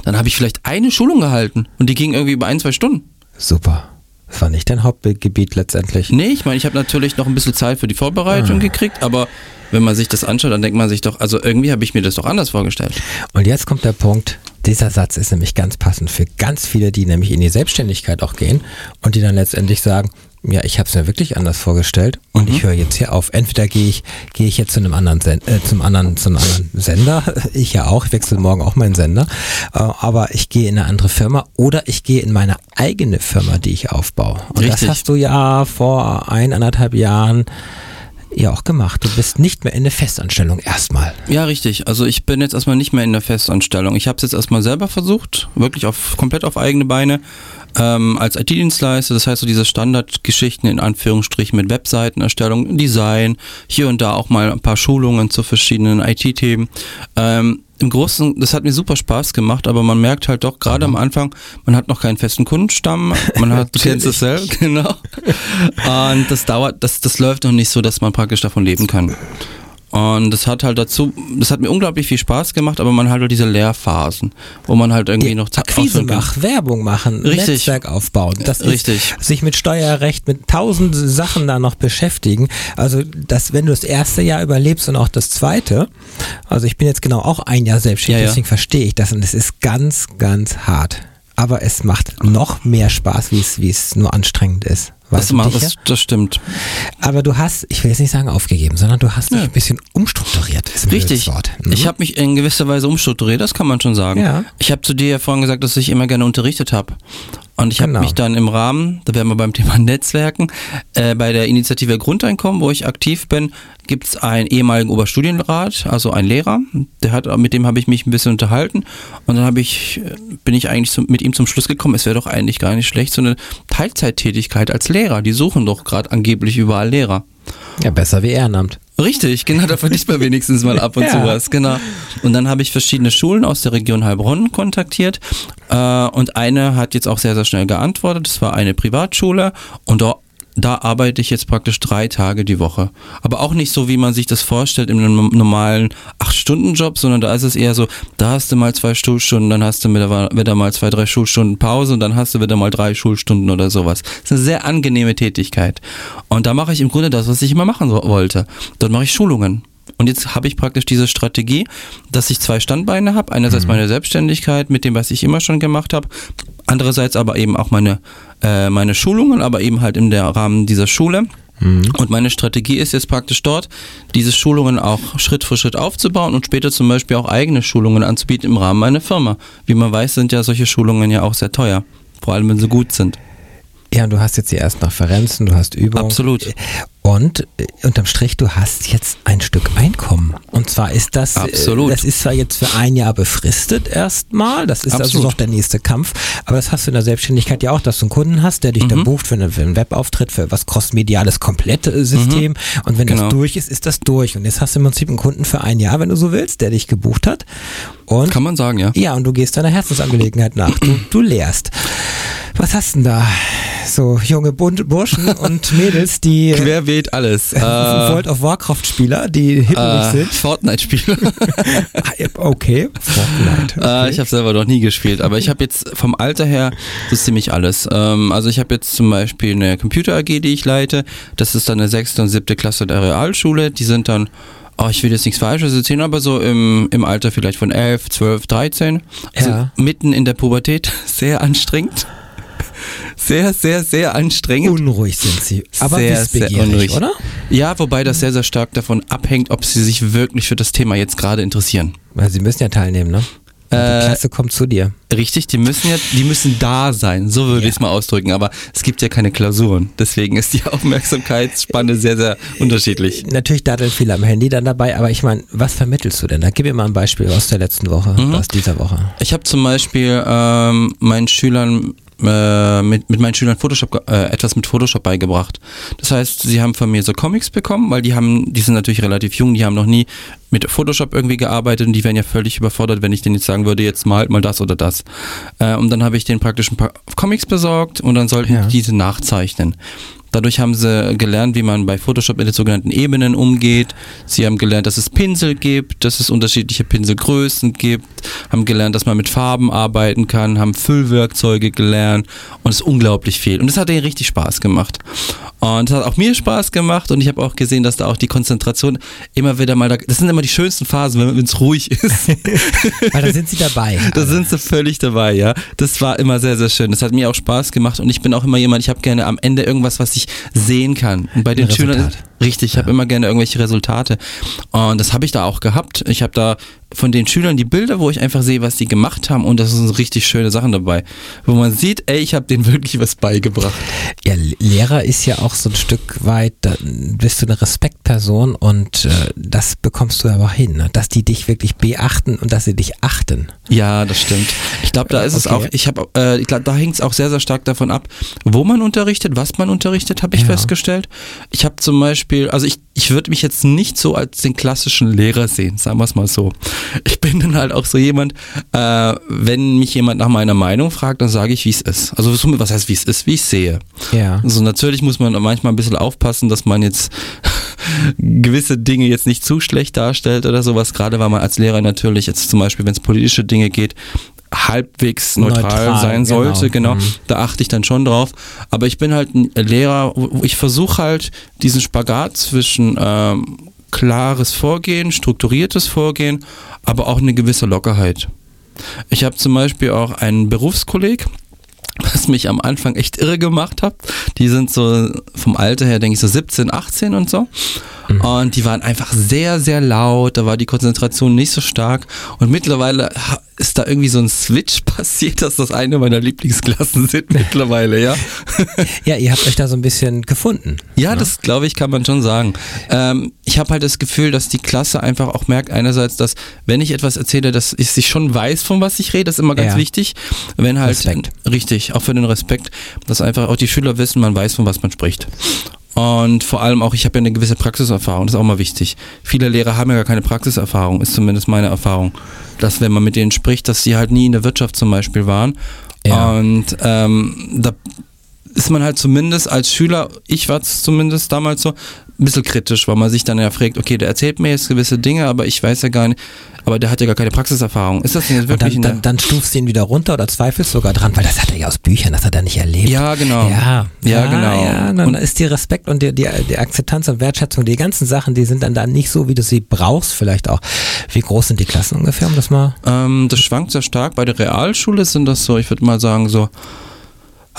Dann habe ich vielleicht eine Schulung gehalten und die ging irgendwie über ein, zwei Stunden. Super. Das war nicht dein Hauptgebiet letztendlich. Nee, ich meine, ich habe natürlich noch ein bisschen Zeit für die Vorbereitung Ah. gekriegt, aber wenn man sich das anschaut, dann denkt man sich doch, also irgendwie habe ich mir das doch anders vorgestellt. Und jetzt kommt der Punkt, dieser Satz ist nämlich ganz passend für ganz viele, die nämlich in die Selbstständigkeit auch gehen und die dann letztendlich sagen, ja, ich habe es mir wirklich anders vorgestellt und ich höre jetzt hier auf. Entweder gehe ich, gehe ich jetzt zu einem anderen, Sen äh, zum anderen, zu einem anderen Sender, ich ja auch, ich wechsle morgen auch meinen Sender, äh, aber ich gehe in eine andere Firma oder ich gehe in meine eigene Firma, die ich aufbaue. Und Richtig. das hast du ja vor ein, anderthalb Jahren ja auch gemacht. Du bist nicht mehr in der Festanstellung erstmal. Ja, richtig. Also ich bin jetzt erstmal nicht mehr in der Festanstellung. Ich habe es jetzt erstmal selber versucht, wirklich auf komplett auf eigene Beine. Ähm, als IT-Dienstleister, das heißt so diese Standardgeschichten in Anführungsstrichen mit Webseitenerstellung, Design, hier und da auch mal ein paar Schulungen zu verschiedenen IT-Themen. Ähm, Im Großen, das hat mir super Spaß gemacht, aber man merkt halt doch gerade am Anfang, man hat noch keinen festen Kundenstamm, man hat, du kennst es selbst, genau. Und das dauert, das, das läuft noch nicht so, dass man praktisch davon leben kann. Und das hat halt dazu, das hat mir unglaublich viel Spaß gemacht, aber man hat halt diese Lehrphasen, wo man halt irgendwie noch Akquise machen, Werbung machen, Richtig. Netzwerk aufbauen. Das Richtig. ist sich mit Steuerrecht, mit tausend Sachen da noch beschäftigen. Also, das, wenn du das erste Jahr überlebst und auch das zweite, also ich bin jetzt genau auch ein Jahr selbstständig, Ja, ja. deswegen verstehe ich das und es ist ganz, ganz hart. Aber es macht noch mehr Spaß, wie es, wie es nur anstrengend ist. Das, sicher? das, das stimmt. Aber du hast, ich will jetzt nicht sagen aufgegeben, sondern du hast dich Ja. ein bisschen umstrukturiert. Richtig. Mhm. Ich habe mich in gewisser Weise umstrukturiert, das kann man schon sagen. Ja. Ich habe zu dir ja vorhin gesagt, dass ich immer gerne unterrichtet habe. Und ich habe Genau. mich dann im Rahmen, da wären wir beim Thema Netzwerken, äh, bei der Initiative Grundeinkommen, wo ich aktiv bin, gibt es einen ehemaligen Oberstudienrat, also einen Lehrer, der hat, mit dem habe ich mich ein bisschen unterhalten und dann habe ich, äh, bin ich eigentlich zum, mit ihm zum Schluss gekommen, es wäre doch eigentlich gar nicht schlecht, so eine Teilzeittätigkeit als Lehrer. Die suchen doch gerade angeblich überall Lehrer. ja, besser wie Ehrenamt. Richtig, genau, da verdient man wenigstens mal ab und Ja. zu was, genau. Und dann habe ich verschiedene Schulen aus der Region Heilbronn kontaktiert äh, und eine hat jetzt auch sehr, sehr schnell geantwortet. Das war eine Privatschule und da, arbeite ich jetzt praktisch drei Tage die Woche. Aber auch nicht so, wie man sich das vorstellt in einem normalen Acht-Stunden-Job, sondern da ist es eher so, da hast du mal zwei Schulstunden, dann hast du wieder, mal zwei, drei Schulstunden Pause und dann hast du wieder mal drei Schulstunden oder sowas. Das ist eine sehr angenehme Tätigkeit. Und da mache ich im Grunde das, was ich immer machen wollte. Dort mache ich Schulungen. Und jetzt habe ich praktisch diese Strategie, dass ich zwei Standbeine habe. Einerseits meine Selbstständigkeit mit dem, was ich immer schon gemacht habe. Andererseits aber eben auch meine, äh, meine Schulungen, aber eben halt der Rahmen dieser Schule. Und meine Strategie ist jetzt praktisch dort, diese Schulungen auch Schritt für Schritt aufzubauen und später zum Beispiel auch eigene Schulungen anzubieten im Rahmen meiner Firma. Wie man weiß, sind ja solche Schulungen ja auch sehr teuer. Vor allem, wenn sie gut sind. Ja, du hast jetzt die ersten Referenzen, du hast Übungen. Absolut. Und äh, unterm Strich, du hast jetzt ein Stück Einkommen. Und zwar ist das, äh, Absolut. das ist zwar jetzt für ein Jahr befristet erstmal, das ist also Absolut. noch der nächste Kampf, aber das hast du in der Selbstständigkeit ja auch, dass du einen Kunden hast, der dich Mhm. da bucht für, eine, für einen Webauftritt, für was crossmediales komplette äh, System. Und wenn Genau. das durch ist, ist das durch. Und jetzt hast du im Prinzip einen Kunden für ein Jahr, wenn du so willst, der dich gebucht hat. Und Kann man sagen, ja. ja, und du gehst deiner Herzensangelegenheit nach. Du, du lehrst. Was hast denn da? So junge Burschen und Mädels, die äh, Querbeet alles. Äh, World of Warcraft Spieler, die hippelig äh, sind. Fortnite-Spieler. Ah, Okay, Fortnite. Äh, Okay. ich habe selber noch nie gespielt, aber ich habe jetzt vom Alter her so ziemlich alles. Ähm, also ich habe jetzt zum Beispiel eine Computer AG, die ich leite. Das ist dann eine sechste und siebte Klasse der Realschule. Die sind dann, oh, ich will jetzt nichts Falsches erzählen, aber so im, im Alter vielleicht von 11, 12, 13. Also Ja. mitten in der Pubertät. Sehr anstrengend. Sehr, sehr, sehr anstrengend. Unruhig sind sie, aber Sehr, sehr unruhig. oder? Ja, wobei das sehr, sehr stark davon abhängt, ob sie sich wirklich für das Thema jetzt gerade interessieren. Weil sie müssen ja teilnehmen, ne? Die Äh, Klasse kommt zu dir. Richtig, die müssen ja, die müssen da sein, so würde Ja. ich es mal ausdrücken. Aber es gibt ja keine Klausuren. Deswegen ist die Aufmerksamkeitsspanne sehr, sehr unterschiedlich. Natürlich daddeln viele am Handy dann dabei, aber ich meine, was vermittelst du denn? Da gib mir mal ein Beispiel aus der letzten Woche, Mhm. aus dieser Woche. Ich habe zum Beispiel ähm, meinen Schülern äh, mit, mit meinen Schülern Photoshop äh, etwas mit Photoshop beigebracht. Das heißt, sie haben von mir so Comics bekommen, weil die haben, die sind natürlich relativ jung, die haben noch nie mit Photoshop irgendwie gearbeitet und die wären ja völlig überfordert, wenn ich denen jetzt sagen würde, jetzt malt mal das oder das. Äh, und dann habe ich denen praktisch ein paar Comics besorgt und dann sollten Ja. die diese nachzeichnen. Dadurch haben sie gelernt, wie man bei Photoshop mit den sogenannten Ebenen umgeht. Sie haben gelernt, dass es Pinsel gibt, dass es unterschiedliche Pinselgrößen gibt, haben gelernt, dass man mit Farben arbeiten kann, haben Füllwerkzeuge gelernt und es ist unglaublich viel. Und es hat denen richtig Spaß gemacht. Und es hat auch mir Spaß gemacht und ich habe auch gesehen, dass da auch die Konzentration immer wieder mal da, das sind immer die schönsten Phasen, wenn es ruhig ist. Weil da sind sie dabei. Da sind sie völlig dabei, ja. Das war immer sehr, sehr schön. Das hat mir auch Spaß gemacht und ich bin auch immer jemand, ich habe gerne am Ende irgendwas, was ich sehen kann. Und bei den Schülern. Richtig, ich habe immer gerne irgendwelche Resultate. Und das habe ich da auch gehabt. Ich habe da von den Schülern die Bilder, wo ich einfach sehe, was die gemacht haben und das sind richtig schöne Sachen dabei. Wo man sieht, ey, ich habe denen wirklich was beigebracht. Ja, Lehrer ist ja auch so ein Stück weit, da bist du eine Respektperson und äh, das bekommst du aber hin, ne? dass die dich wirklich beachten und dass sie dich achten. Ja, das stimmt. Ich glaube, da ist es Okay. auch, ich habe, äh, ich glaub, da hängt es auch sehr, sehr stark davon ab, wo man unterrichtet, was man unterrichtet, habe ich Ja. festgestellt. Ich habe zum Beispiel, also ich, ich würde mich jetzt nicht so als den klassischen Lehrer sehen, sagen wir es mal so. Ich bin dann halt auch so jemand, äh, wenn mich jemand nach meiner Meinung fragt, dann sage ich, wie es ist. Also so, was heißt, wie es ist, wie ich sehe. Ja. Also natürlich muss man manchmal ein bisschen aufpassen, dass man jetzt gewisse Dinge jetzt nicht zu schlecht darstellt oder sowas, gerade weil man als Lehrer natürlich jetzt zum Beispiel, wenn es politische Dinge geht, halbwegs neutral, Neutral, sein sollte, genau. genau. Mhm. Da achte ich dann schon drauf. Aber ich bin halt ein Lehrer, ich versuche halt diesen Spagat zwischen ähm, klares Vorgehen, strukturiertes Vorgehen, aber auch eine gewisse Lockerheit. Ich habe zum Beispiel auch einen Berufskolleg, was mich am Anfang echt irre gemacht hat. Die sind so vom Alter her, denke ich, so 17, 18 und so. Und die waren einfach sehr, sehr laut. Da war die Konzentration nicht so stark. Und mittlerweile ist da irgendwie so ein Switch passiert, dass das eine meiner Lieblingsklassen sind mittlerweile, ja. Ja, ihr habt euch da so ein bisschen gefunden. Ja, das glaube ich, kann man schon sagen. Ähm, ich habe halt das Gefühl, dass die Klasse einfach auch merkt, einerseits, dass wenn ich etwas erzähle, dass ich sich schon weiß, von was ich rede, das ist immer ganz Ja. wichtig. Wenn halt Respekt. richtig, auch für den Respekt, dass einfach auch die Schüler wissen, man weiß, von was man spricht. Und vor allem auch, ich habe ja eine gewisse Praxiserfahrung, das ist auch mal wichtig. Viele Lehrer haben ja gar keine Praxiserfahrung, ist zumindest meine Erfahrung. Dass wenn man mit denen spricht, dass sie halt nie in der Wirtschaft zum Beispiel waren. Ja. Und ähm, da ist man halt zumindest als Schüler, ich war es zumindest damals so, ein bisschen kritisch, weil man sich dann ja fragt, okay, der erzählt mir jetzt gewisse Dinge, aber ich weiß ja gar nicht, aber der hat ja gar keine Praxiserfahrung. Ist das denn jetzt Und wirklich dann, in der... dann, dann stufst du ihn wieder runter oder zweifelst sogar dran, weil das hat er ja aus Büchern, das hat er nicht erlebt. ja, genau. Ja, Ja, genau. Ja, dann Und- ist die Respekt und die, die, die Akzeptanz und Wertschätzung, die ganzen Sachen, die sind dann da nicht so, wie du sie brauchst, vielleicht auch. Wie groß sind die Klassen ungefähr, um das mal? Ähm, das schwankt sehr stark. Bei der Realschule sind das so, ich würde mal sagen, so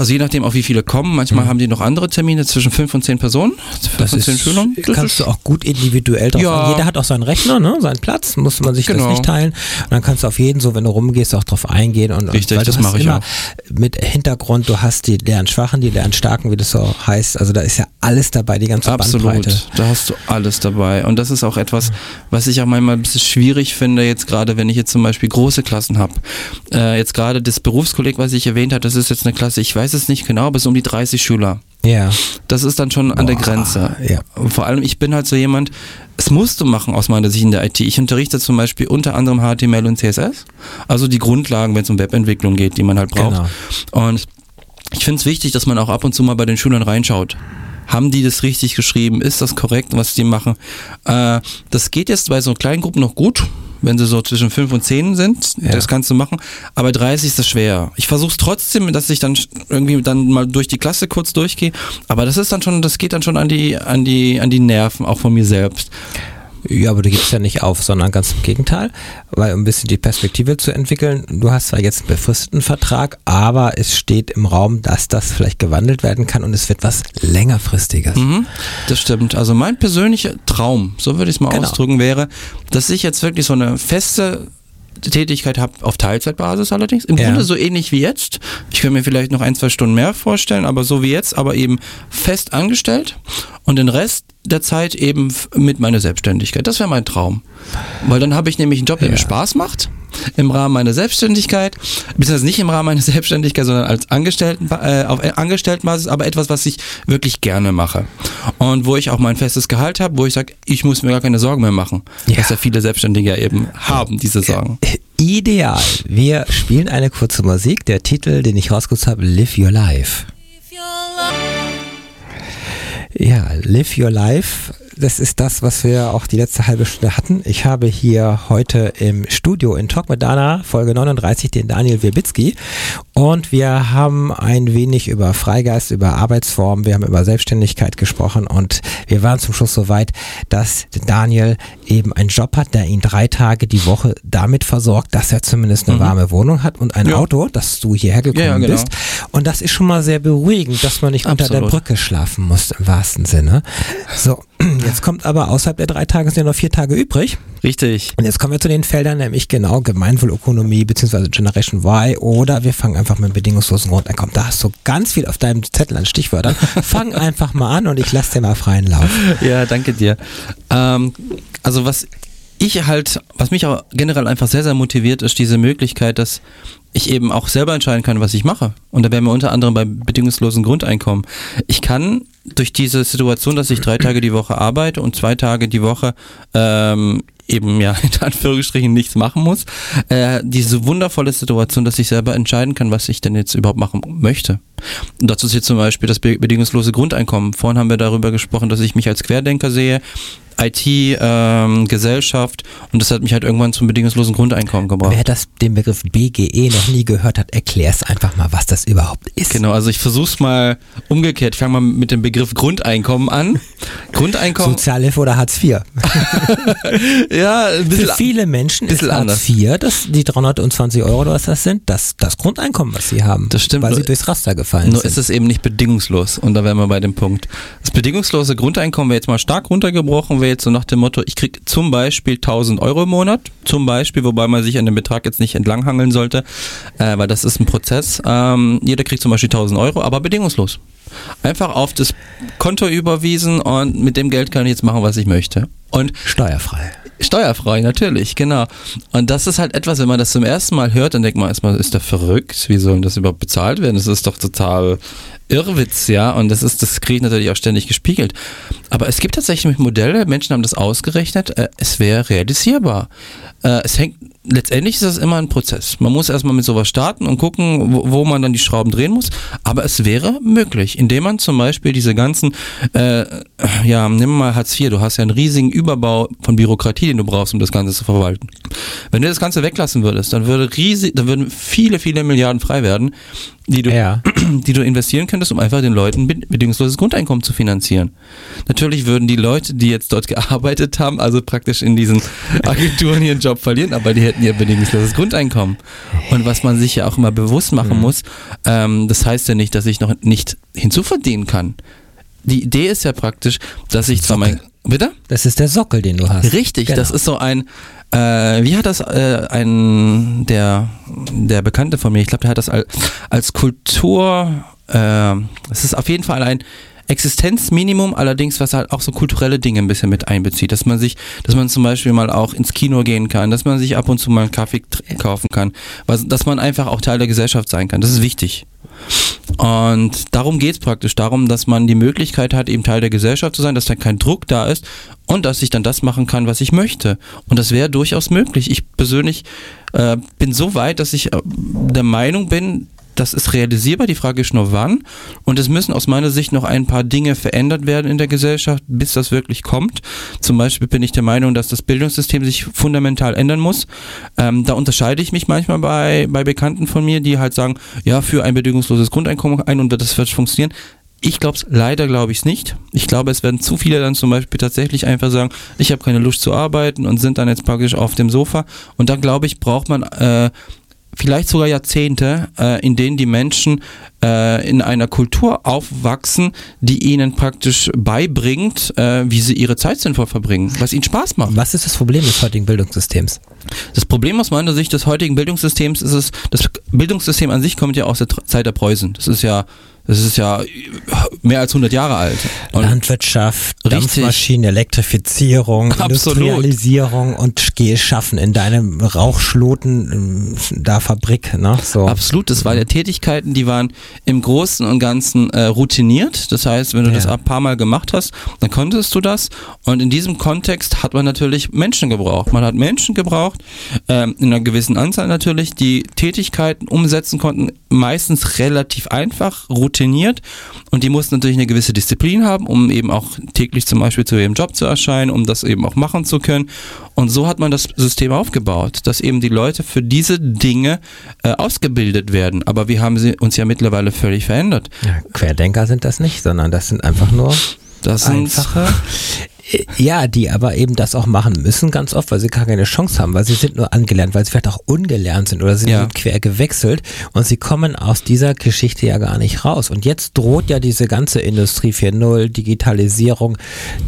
Also je nachdem, auf wie viele kommen. Manchmal haben die noch andere Termine zwischen fünf und zehn Personen. Fünf Das zehn ist, Schülern. Das kannst du auch gut individuell drauf Ja. an. Jeder hat auch seinen Rechner, ne? seinen Platz, muss man sich das Genau. nicht teilen. Und dann kannst du auf jeden, so wenn du rumgehst, auch drauf eingehen. Und, Richtig, und das mache ich immer auch. mit Hintergrund, du hast die Lernschwachen, die Lernstarken, wie das so heißt. Also da ist ja alles dabei, die ganze Absolut, Bandbreite. da hast du alles dabei. Und das ist auch etwas, was ich auch manchmal ein bisschen schwierig finde, jetzt gerade, wenn ich jetzt zum Beispiel große Klassen habe. Äh, jetzt gerade das Berufskolleg, was ich erwähnt habe, das ist jetzt eine Klasse, ich weiß es nicht genau, aber es sind um die 30 Schüler. Ja. Das ist dann schon an der Boah, Grenze. ja. Vor allem, ich bin halt so jemand, es musst du machen aus meiner Sicht in der IT. Ich unterrichte zum Beispiel unter anderem HTML und CSS, also die Grundlagen, wenn es um Webentwicklung geht, die man halt braucht. Genau. Und ich finde es wichtig, dass man auch ab und zu mal bei den Schülern reinschaut. Haben die das richtig geschrieben? Ist das korrekt, was die machen? Äh, das geht jetzt bei so kleinen Gruppen noch gut, wenn sie so zwischen 5 und 10 sind. Ja. Das kannst du machen. Aber 30 ist das schwer. Ich versuche es trotzdem, dass ich dann irgendwie dann mal durch die Klasse kurz durchgehe. Aber das ist dann schon, das geht dann schon an die, an die, an die Nerven, auch von mir selbst. Ja, aber du gibst ja nicht auf, sondern ganz im Gegenteil, weil um ein bisschen die Perspektive zu entwickeln, du hast zwar jetzt einen befristeten Vertrag, aber es steht im Raum, dass das vielleicht gewandelt werden kann und es wird was längerfristiges. Mhm, das stimmt. Also mein persönlicher Traum, so würde ich es mal Genau. ausdrücken, wäre, dass ich jetzt wirklich so eine feste Tätigkeit habe, auf Teilzeitbasis allerdings. Im Ja. Grunde so ähnlich wie jetzt. Ich könnte mir vielleicht noch ein, zwei Stunden mehr vorstellen, aber so wie jetzt, aber eben fest angestellt und den Rest der Zeit eben mit meiner Selbstständigkeit. Das wäre mein Traum. Weil dann habe ich nämlich einen Job, der Ja. mir Spaß macht, im Rahmen meiner Selbstständigkeit, beziehungsweise nicht im Rahmen meiner Selbstständigkeit, sondern als Angestellten, äh, auf Angestelltenbasis, aber etwas, was ich wirklich gerne mache. Und wo ich auch mein festes Gehalt habe, wo ich sage, ich muss mir gar keine Sorgen mehr machen. Ja. Was ja viele Selbstständige eben haben, diese Sorgen. Ideal. Wir spielen eine kurze Musik. Der Titel, den ich rausgesucht habe, Live Your Life. Ja, Live Your Life. Das ist das, was wir auch die letzte halbe Stunde hatten. Ich habe hier heute im Studio in Talk mit Dana, Folge 39, den Daniel Wierbitzki. Und wir haben ein wenig über Freigeist, über Arbeitsformen, wir haben über Selbstständigkeit gesprochen und wir waren zum Schluss so weit, dass Daniel eben einen Job hat, der ihn drei Tage die Woche damit versorgt, dass er zumindest eine warme Wohnung hat und ein Ja. Auto, dass du hierher gekommen Ja, ja, genau. bist. Und das ist schon mal sehr beruhigend, dass man nicht unter der Absolut. Brücke schlafen muss, im wahrsten Sinne. So, jetzt kommt aber außerhalb der drei Tage sind ja noch vier Tage übrig. Richtig. Und jetzt kommen wir zu den Feldern, nämlich genau Gemeinwohlökonomie bzw. Generation Y oder wir fangen einfach mit bedingungslosen Grundeinkommen. Da hast du ganz viel auf deinem Zettel an Stichwörtern. Fang einfach mal an und ich lasse dir mal freien Lauf. Ja, danke dir. Ähm, also was ich halt, was mich auch generell einfach sehr, sehr motiviert, ist diese Möglichkeit, dass ich eben auch selber entscheiden kann, was ich mache. Und da wären wir unter anderem bei bedingungslosen Grundeinkommen. Ich kann durch diese Situation, dass ich drei Tage die Woche arbeite und zwei Tage die Woche ähm, eben ja in Anführungsstrichen nichts machen muss, äh, diese wundervolle Situation, dass ich selber entscheiden kann, was ich denn jetzt überhaupt machen möchte. Und dazu ist jetzt zum Beispiel das be- bedingungslose Grundeinkommen. Vorhin haben wir darüber gesprochen, dass ich mich als Querdenker sehe, IT, ähm, und das hat mich halt irgendwann zum bedingungslosen Grundeinkommen gebracht. Wer das den Begriff BGE noch nie gehört hat, erklär es einfach mal, was das überhaupt ist. Genau, also ich versuch's mal umgekehrt. Ich fange mal mit dem Begriff Grundeinkommen an. Grundeinkommen, Sozialhilfe oder Hartz IV. ja, ein Für bisschen viele Menschen ist Hartz IV, das, die 320 Euro oder was das sind, das, das Grundeinkommen, was sie haben. Das stimmt, Weil sie nur- durchs Raster gefallen Nur sind. ist es eben nicht bedingungslos. Und da wären wir bei dem Punkt. Das bedingungslose Grundeinkommen wäre jetzt mal stark runtergebrochen, wäre jetzt so nach dem Motto, ich krieg zum Beispiel 1000 Euro im Monat, zum Beispiel, wobei man sich an dem Betrag jetzt nicht entlanghangeln sollte, äh, weil das ist ein Prozess. Ähm, jeder kriegt zum Beispiel 1000 Euro, aber bedingungslos. Einfach auf das Konto überwiesen und mit dem Geld kann ich jetzt machen, was ich möchte. Und Steuerfrei. Steuerfrei, natürlich, genau. Und das ist halt etwas, wenn man das zum ersten Mal hört, dann denkt man erstmal, ist der verrückt? Wie soll das überhaupt bezahlt werden? Das ist doch total Irrwitz, ja. Und das ist, das kriege ich natürlich auch ständig gespiegelt. Aber es gibt tatsächlich Modelle, Menschen haben das ausgerechnet, äh, es wäre realisierbar. Äh, es hängt, letztendlich ist das immer ein Prozess. Man muss erstmal mit sowas starten und gucken, wo, wo man dann die Schrauben drehen muss. Aber es wäre möglich, indem man zum Beispiel diese ganzen, äh, ja, nimm mal Hartz IV, du hast ja einen riesigen Überbau von Bürokratie, den du brauchst, um das Ganze zu verwalten. Wenn du das Ganze weglassen würdest, dann würde riesig, dann würden viele, viele Milliarden frei werden, die du Ja. die du investieren könntest, um einfach den Leuten bedingungsloses Grundeinkommen zu finanzieren. Natürlich würden die Leute, die jetzt dort gearbeitet haben, also praktisch in diesen Agenturen ihren Job verlieren, aber die hätten ihr bedingungsloses Grundeinkommen. Und was man sich ja auch immer bewusst machen mhm. muss, ähm, das heißt ja nicht, dass ich noch nicht hinzuverdienen kann. Die Idee ist ja praktisch, dass ich zwar mein Bitte? Das ist der Sockel, den du hast. Richtig, genau. das ist so ein, äh, wie hat das äh, ein, der, der Bekannte von mir, ich glaube, der hat das als, als Kultur, äh, es ist auf jeden Fall ein Existenzminimum, allerdings, was halt auch so kulturelle Dinge ein bisschen mit einbezieht, dass man sich, dass man zum Beispiel mal auch ins Kino gehen kann, dass man sich ab und zu mal einen Kaffee kaufen kann, was, dass man einfach auch Teil der Gesellschaft sein kann. Das ist wichtig. Und darum geht es praktisch, darum, dass man die Möglichkeit hat, eben Teil der Gesellschaft zu sein, dass da kein Druck da ist und dass ich dann das machen kann, was ich möchte. Und das wäre durchaus möglich. Ich persönlich äh, bin so weit, dass ich äh, der Meinung bin, das ist realisierbar, die Frage ist nur wann. Und es müssen aus meiner Sicht noch ein paar Dinge verändert werden in der Gesellschaft, bis das wirklich kommt. Zum Beispiel bin ich der Meinung, dass das Bildungssystem sich fundamental ändern muss. Ähm, da unterscheide ich mich manchmal bei, bei Bekannten von mir, die halt sagen, ja, für ein bedingungsloses Grundeinkommen ein und das wird funktionieren. Ich glaube es, leider glaube ich es nicht. Ich glaube, es werden zu viele dann zum Beispiel tatsächlich einfach sagen, ich habe keine Lust zu arbeiten und sind dann jetzt praktisch auf dem Sofa. Und da glaube ich, braucht man äh, vielleicht sogar Jahrzehnte, äh, in denen die Menschen äh, in einer Kultur aufwachsen, die ihnen praktisch beibringt, äh, wie sie ihre Zeit sinnvoll verbringen, was ihnen Spaß macht. Was ist das Problem des heutigen Bildungssystems? Das Problem aus meiner Sicht des heutigen Bildungssystems ist es, das Bildungssystem an sich kommt ja aus der Zeit der Preußen. Das ist ja das ist ja mehr als 100 Jahre alt. Und Landwirtschaft, Dampfmaschinen, Elektrifizierung, Absolut. Industrialisierung und geh schaffen in deinem Rauchschloten äh, da Fabrik. Ne? So. Absolut, das waren ja Tätigkeiten, die waren im Großen und Ganzen äh, routiniert. Das heißt, wenn du ja. das ein paar Mal gemacht hast, dann konntest du das. Und in diesem Kontext hat man natürlich Menschen gebraucht. Man hat Menschen gebraucht, äh, in einer gewissen Anzahl natürlich, die Tätigkeiten umsetzen konnten, meistens relativ einfach, routiniert routiniert und die mussten natürlich eine gewisse Disziplin haben, um eben auch täglich zum Beispiel zu ihrem Job zu erscheinen, um das eben auch machen zu können. Und so hat man das System aufgebaut, dass eben die Leute für diese Dinge äh, ausgebildet werden. Aber wir haben sie uns ja mittlerweile völlig verändert. Ja, Querdenker sind das nicht, sondern das sind einfach nur das einfache ja, die aber eben das auch machen müssen, ganz oft, weil sie gar keine Chance haben, weil sie sind nur angelernt, weil sie vielleicht auch ungelernt sind oder sie ja. sind quer gewechselt und sie kommen aus dieser Geschichte ja gar nicht raus. Und jetzt droht ja diese ganze Industrie 4.0, Digitalisierung,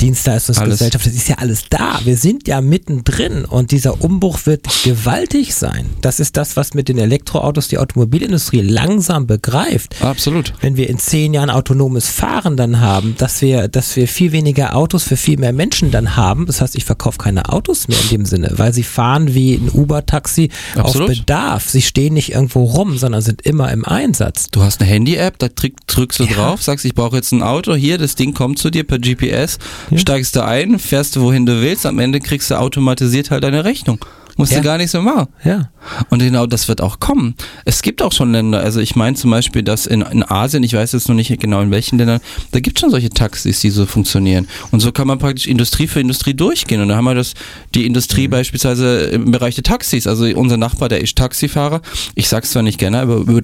Dienstleistungsgesellschaft, alles. das ist ja alles da. Wir sind ja mittendrin und dieser Umbruch wird gewaltig sein. Das ist das, was mit den Elektroautos die Automobilindustrie langsam begreift. Absolut. Wenn wir in zehn Jahren autonomes Fahren dann haben, dass wir, dass wir viel weniger Autos für viel mehr mehr Menschen dann haben. Das heißt, ich verkaufe keine Autos mehr in dem Sinne, weil sie fahren wie ein Uber-Taxi auf Bedarf. Sie stehen nicht irgendwo rum, sondern sind immer im Einsatz. Du hast eine Handy-App, da drückst du ja. drauf, sagst, ich brauche jetzt ein Auto. Hier, das Ding kommt zu dir per GPS, ja. steigst du ein, fährst du wohin du willst. Am Ende kriegst du automatisiert halt deine Rechnung. Musst ja. du gar nicht so machen. Ja. Und genau das wird auch kommen. Es gibt auch schon Länder, also ich meine zum Beispiel, dass in, in Asien, ich weiß jetzt noch nicht genau in welchen Ländern, da gibt es schon solche Taxis, die so funktionieren. Und so kann man praktisch Industrie für Industrie durchgehen. Und da haben wir das, die Industrie mhm. beispielsweise im Bereich der Taxis. Also unser Nachbar, der ist Taxifahrer. Ich sag's zwar nicht gerne, aber über,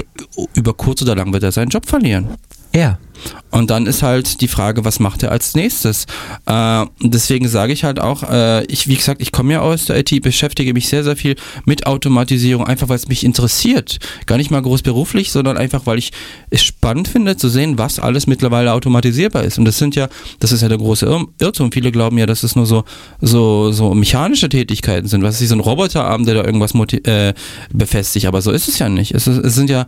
über kurz oder lang wird er seinen Job verlieren. Ja. Und dann ist halt die Frage, was macht er als nächstes? Äh, deswegen sage ich halt auch, äh, ich, wie gesagt, ich komme ja aus der IT, beschäftige mich sehr, sehr viel mit Automatisierung, einfach weil es mich interessiert. Gar nicht mal groß beruflich, sondern einfach, weil ich es spannend finde zu sehen, was alles mittlerweile automatisierbar ist. Und das sind ja, das ist ja der große Irr Irrtum. Viele glauben ja, dass es nur so, so, so mechanische Tätigkeiten sind, was ist so ein Roboterarm, der da irgendwas äh, befestigt. Aber so ist es ja nicht. Es, ist, es sind ja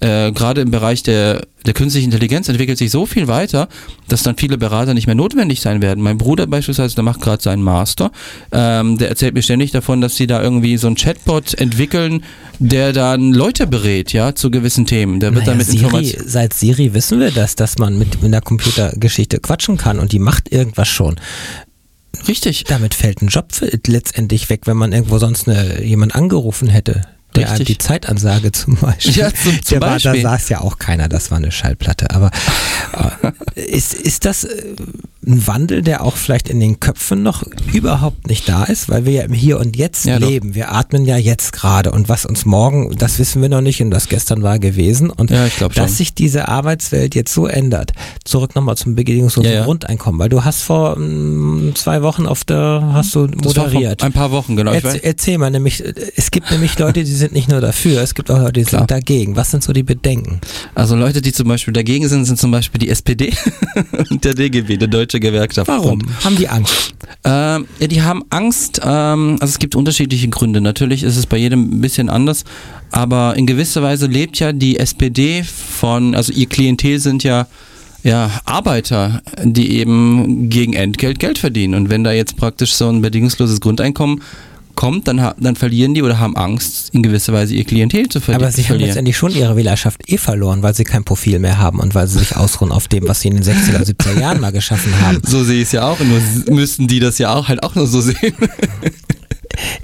äh, gerade im Bereich der, der künstlichen Intelligenz entwickelt sich so viel weiter, dass dann viele Berater nicht mehr notwendig sein werden. Mein Bruder beispielsweise, der macht gerade seinen Master, ähm, der erzählt mir ständig davon, dass sie da irgendwie so einen Chatbot entwickeln, der dann Leute berät, ja, zu gewissen Themen. Der wird naja, damit Siri, Seit Siri wissen wir das, dass man mit, mit einer Computergeschichte quatschen kann und die macht irgendwas schon. Richtig. Damit fällt ein Job letztendlich weg, wenn man irgendwo sonst eine, jemand angerufen hätte der Richtig. die Zeitansage zum Beispiel. Ja, zum, zum der Beispiel. War, da saß ja auch keiner, das war eine Schallplatte. Aber äh, ist, ist das, äh, ein Wandel, der auch vielleicht in den Köpfen noch überhaupt nicht da ist, weil wir ja im Hier und Jetzt Ja, doch. leben. Wir atmen ja jetzt gerade und was uns morgen, das wissen wir noch nicht und das gestern war gewesen. Und Ja, dass sich diese Arbeitswelt jetzt so ändert. Zurück nochmal zum bedingungslosen Ja. Grundeinkommen, weil du hast vor mm, zwei Wochen auf der, hast du Das moderiert. ein paar Wochen, genau. Erz, erzähl mal, nämlich, es gibt nämlich Leute, die sind nicht nur dafür, es gibt auch Leute, die Klar. sind dagegen. Was sind so die Bedenken? Also Leute, die zum Beispiel dagegen sind, sind zum Beispiel die SPD und der DGB, der Deutsche Gewerkschaft. Warum? Haben die Angst? Ähm, ja, die haben Angst. Ähm, also es gibt unterschiedliche Gründe. Natürlich ist es bei jedem ein bisschen anders, aber in gewisser Weise lebt ja die SPD von, also ihr Klientel sind ja ja, Arbeiter, die eben gegen Entgelt Geld verdienen. Und wenn da jetzt praktisch so ein bedingungsloses Grundeinkommen kommt, dann, dann verlieren die oder haben Angst, in gewisser Weise ihr Klientel zu verdi Aber sie haben verlieren. letztendlich schon ihre Wählerschaft eh verloren, weil sie kein Profil mehr haben und weil sie sich ausruhen auf dem, was sie in den 60er, 70er Jahren mal geschaffen haben. So sehe ich es ja auch, nur müssten die das ja auch halt auch nur so sehen.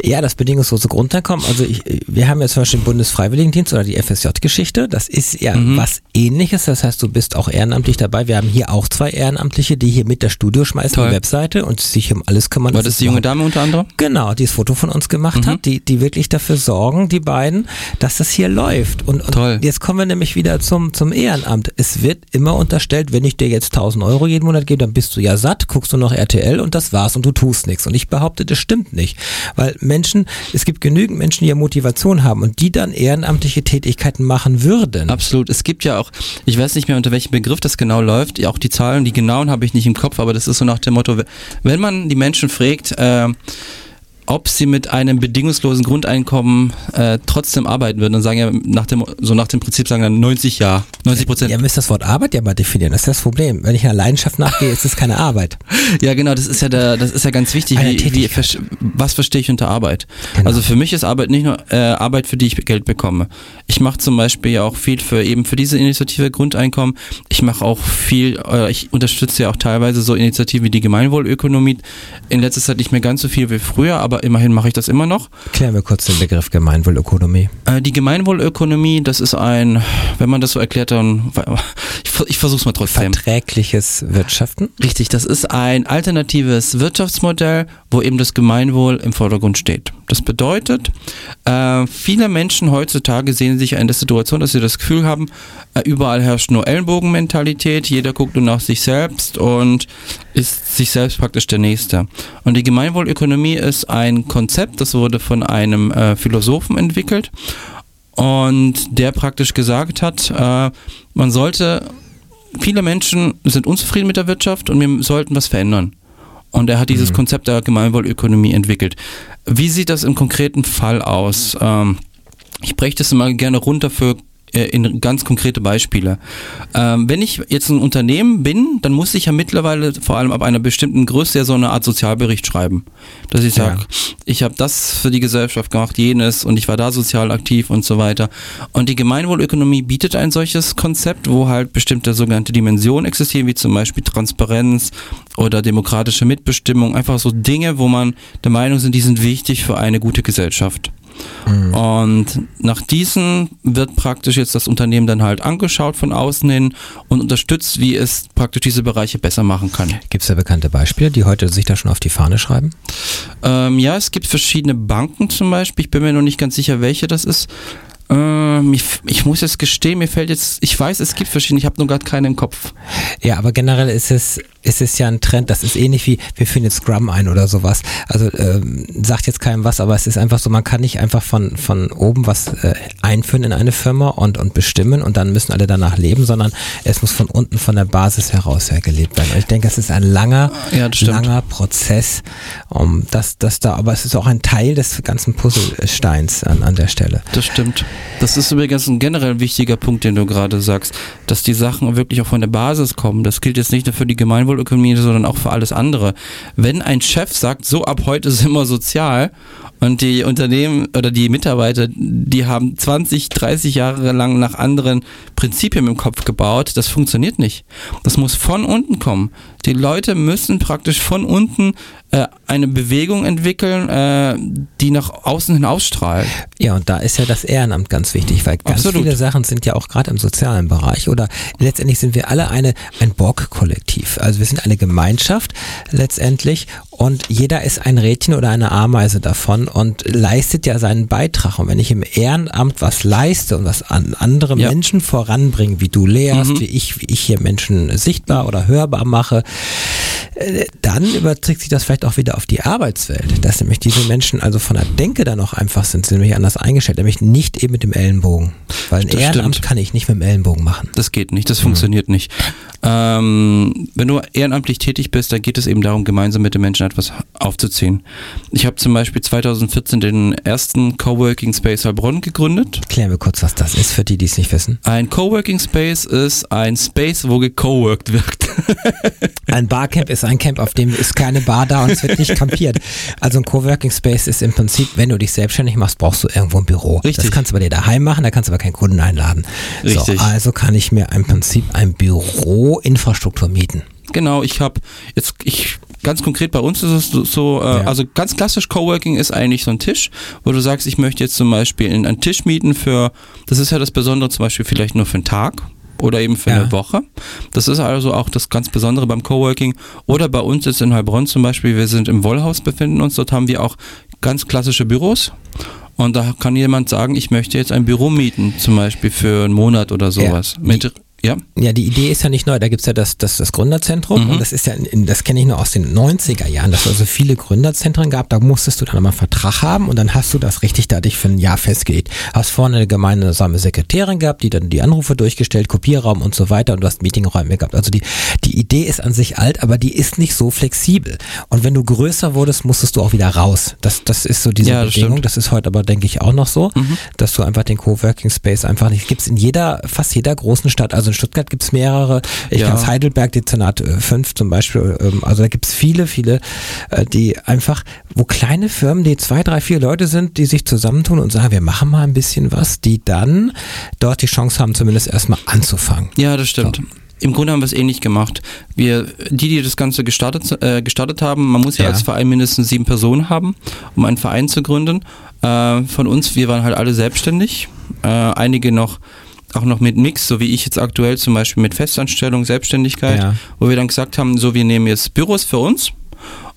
Ja, das bedingungslose Grundeinkommen. Also ich, wir haben jetzt zum Beispiel den Bundesfreiwilligendienst oder die FSJ-Geschichte. Das ist ja Mhm. was ähnliches. Das heißt, du bist auch ehrenamtlich dabei. Wir haben hier auch zwei Ehrenamtliche, die hier mit der Studio schmeißen, Toll. die Webseite und sich um alles kümmern. War das es die junge Dame unter anderem? Genau, die das Foto von uns gemacht Mhm. hat, die, die wirklich dafür sorgen, die beiden, dass das hier läuft. Und, und Toll. jetzt kommen wir nämlich wieder zum, zum Ehrenamt. Es wird immer unterstellt, wenn ich dir jetzt 1000 Euro jeden Monat gebe, dann bist du ja satt, guckst du noch RTL und das war's und du tust nichts. Und ich behaupte, das stimmt nicht. Weil Menschen, es gibt genügend Menschen, die ja Motivation haben und die dann ehrenamtliche Tätigkeiten machen würden. Absolut. Es gibt ja auch, ich weiß nicht mehr unter welchem Begriff das genau läuft, auch die Zahlen, die genauen habe ich nicht im Kopf, aber das ist so nach dem Motto, wenn man die Menschen fragt, äh, ob sie mit einem bedingungslosen Grundeinkommen äh, trotzdem arbeiten würden, dann sagen ja nach dem, so nach dem Prinzip sagen dann 90 ja, 90 Prozent. Ihr müsst das Wort Arbeit ja mal definieren. Das ist das Problem. Wenn ich einer Leidenschaft nachgehe, ist es keine Arbeit. Ja, genau, das ist ja der, das ist ja ganz wichtig. Wie, wie, was verstehe ich unter Arbeit? Genau. Also für mich ist Arbeit nicht nur äh, Arbeit, für die ich Geld bekomme. Ich mache zum Beispiel ja auch viel für eben für diese Initiative Grundeinkommen. Ich mache auch viel, äh, ich unterstütze ja auch teilweise so Initiativen wie die Gemeinwohlökonomie. In letzter Zeit nicht mehr ganz so viel wie früher, aber immerhin mache ich das immer noch. Klären wir kurz den Begriff Gemeinwohlökonomie. Äh, die Gemeinwohlökonomie, das ist ein, wenn man das so erklärt, dann ich, ich versuche es mal trotzdem. Verträgliches Wirtschaften. Richtig, das ist ein alternatives Wirtschaftsmodell, wo eben das Gemeinwohl im Vordergrund steht. Das bedeutet, äh, viele Menschen heutzutage sehen sich in der Situation, dass sie das Gefühl haben, äh, überall herrscht nur Ellenbogenmentalität, jeder guckt nur nach sich selbst und ist sich selbst praktisch der Nächste. Und die Gemeinwohlökonomie ist ein Konzept, das wurde von einem äh, Philosophen entwickelt und der praktisch gesagt hat, äh, man sollte viele Menschen sind unzufrieden mit der Wirtschaft und wir sollten was verändern. Und er hat dieses Konzept der Gemeinwohlökonomie entwickelt. Wie sieht das im konkreten Fall aus? Ähm, ich breche das immer gerne runter für in ganz konkrete Beispiele. Ähm, wenn ich jetzt ein Unternehmen bin, dann muss ich ja mittlerweile vor allem ab einer bestimmten Größe ja so eine Art Sozialbericht schreiben. Dass ich sage, Ja. ich habe das für die Gesellschaft gemacht, jenes und ich war da sozial aktiv und so weiter. Und die Gemeinwohlökonomie bietet ein solches Konzept, wo halt bestimmte sogenannte Dimensionen existieren, wie zum Beispiel Transparenz oder demokratische Mitbestimmung. Einfach so Dinge, wo man der Meinung sind, die sind wichtig für eine gute Gesellschaft. Und nach diesen wird praktisch jetzt das Unternehmen dann halt angeschaut von außen hin und unterstützt, wie es praktisch diese Bereiche besser machen kann. Gibt es da bekannte Beispiele, die heute sich da schon auf die Fahne schreiben? Ähm, ja, es gibt verschiedene Banken zum Beispiel. Ich bin mir noch nicht ganz sicher, welche das ist. Ähm, ich, ich muss jetzt gestehen, mir fällt jetzt, ich weiß, es gibt verschiedene, ich habe nur gerade keine im Kopf. Ja, aber generell ist es, ist es ja ein Trend, das ist ähnlich wie, wir führen jetzt Scrum ein oder sowas. Also ähm, sagt jetzt keinem was, aber es ist einfach so, man kann nicht einfach von, von oben was äh, einführen in eine Firma und, und bestimmen und dann müssen alle danach leben, sondern es muss von unten, von der Basis heraus her gelebt werden. Und ich denke, es ist ein langer, Ja, langer Prozess, um das, das da, aber es ist auch ein Teil des ganzen Puzzlesteins an, an der Stelle. Das stimmt. Das ist übrigens ein generell wichtiger Punkt, den du gerade sagst, dass die Sachen wirklich auch von der Basis kommen. Das gilt jetzt nicht nur für die Gemeinwohlökonomie, sondern auch für alles andere. Wenn ein Chef sagt, so ab heute sind wir sozial und die Unternehmen oder die Mitarbeiter, die haben 20, 30 Jahre lang nach anderen Prinzipien im Kopf gebaut, das funktioniert nicht. Das muss von unten kommen. Die Leute müssen praktisch von unten äh, eine Bewegung entwickeln, äh, die nach außen hin ausstrahlt. Ja, und da ist ja das Ehrenamt ganz wichtig, weil ganz Absolut. viele Sachen sind ja auch gerade im sozialen Bereich oder letztendlich sind wir alle eine, ein Borg-Kollektiv. Also wir sind eine Gemeinschaft letztendlich und jeder ist ein Rädchen oder eine Ameise davon und leistet ja seinen Beitrag. Und wenn ich im Ehrenamt was leiste und was an andere Ja. Menschen voranbringe, wie du lehrst, wie ich, wie ich hier Menschen sichtbar oder hörbar mache, äh, dann überträgt sich das vielleicht auch wieder auf die Arbeitswelt, dass nämlich diese Menschen also von der Denke dann auch einfach sind, sind nämlich anders eingestellt, nämlich nicht eben mit dem Ellenbogen. Weil ein Das Ehrenamt stimmt. kann ich nicht mit dem Ellenbogen machen. Das geht nicht, das Mhm. funktioniert nicht. Ähm, wenn du ehrenamtlich tätig bist, dann geht es eben darum, gemeinsam mit den Menschen etwas aufzuziehen. Ich habe zum Beispiel 2014 den ersten Coworking Space Heilbronn gegründet. Klären wir kurz, was das ist für die, die es nicht wissen. Ein Coworking Space ist ein Space, wo gecoworked wird. Ein Barcamp ist ein Camp, auf dem ist keine Bar da und es wird nicht campiert. Also ein Coworking Space ist im Prinzip, wenn du dich selbstständig machst, brauchst du irgendwo ein Büro. Richtig. Das kannst du bei dir daheim machen, da kannst du aber keinen Kunden einladen. Richtig. So, also kann ich mir im Prinzip ein Büro Infrastruktur mieten. Genau, ich habe jetzt ich ganz konkret bei uns ist es so- äh, Ja. also ganz klassisch Coworking ist eigentlich so ein Tisch, wo du sagst, ich möchte jetzt zum Beispiel einen Tisch mieten für, das ist ja das Besondere zum Beispiel vielleicht nur für einen Tag oder eben für Ja. eine Woche. Das ist also auch das ganz Besondere beim Coworking. Oder bei uns jetzt in Heilbronn zum Beispiel, wir sind im Wollhaus, befinden uns, dort haben wir auch ganz klassische Büros. Und da kann jemand sagen, ich möchte jetzt ein Büro mieten, zum Beispiel für einen Monat oder sowas. Mit, ja, Ja, die Idee ist ja nicht neu. Da gibt's ja das, das, das Gründerzentrum Mhm. und das ist ja, das kenne ich nur aus den 90er Jahren, dass es also viele Gründerzentren gab. Da musstest du dann mal einen Vertrag haben und dann hast du das richtig da dich für ein Jahr festgelegt. Hast vorne eine gemeinsame Sekretärin gehabt, die dann die Anrufe durchgestellt, Kopierraum und so weiter und du hast Meetingräume gehabt. Also die, die Idee ist an sich alt, aber die ist nicht so flexibel. Und wenn du größer wurdest, musstest du auch wieder raus. Das, das ist so diese Ja, das Bedingung. stimmt. Mhm. Das ist heute aber, denke ich, auch noch so, dass du einfach den Coworking Space einfach nicht gibt's in jeder, fast jeder großen Stadt. Also in Stuttgart gibt's mehrere. Ich Ja. kann aus Heidelberg, Dezernat 5 zum Beispiel. ähm, Also da gibt's viele, viele, äh, die einfach, wo kleine Firmen, die zwei, drei, vier Leute sind, die sich zusammentun und sagen, wir machen mal ein bisschen was, die dann dort die Chance haben, zumindest erstmal anzufangen. Ja, das stimmt. Im Grunde haben wir es ähnlich gemacht. Wir, die, die das Ganze gestartet, äh, gestartet haben, man muss ja, Ja. als Verein mindestens sieben Personen haben, um einen Verein zu gründen. Äh, von uns, wir waren halt alle selbstständig. Äh, einige noch auch noch mit Mix, so wie ich jetzt aktuell zum Beispiel mit Festanstellung, Selbstständigkeit, Ja. wo wir dann gesagt haben, so wir nehmen jetzt Büros für uns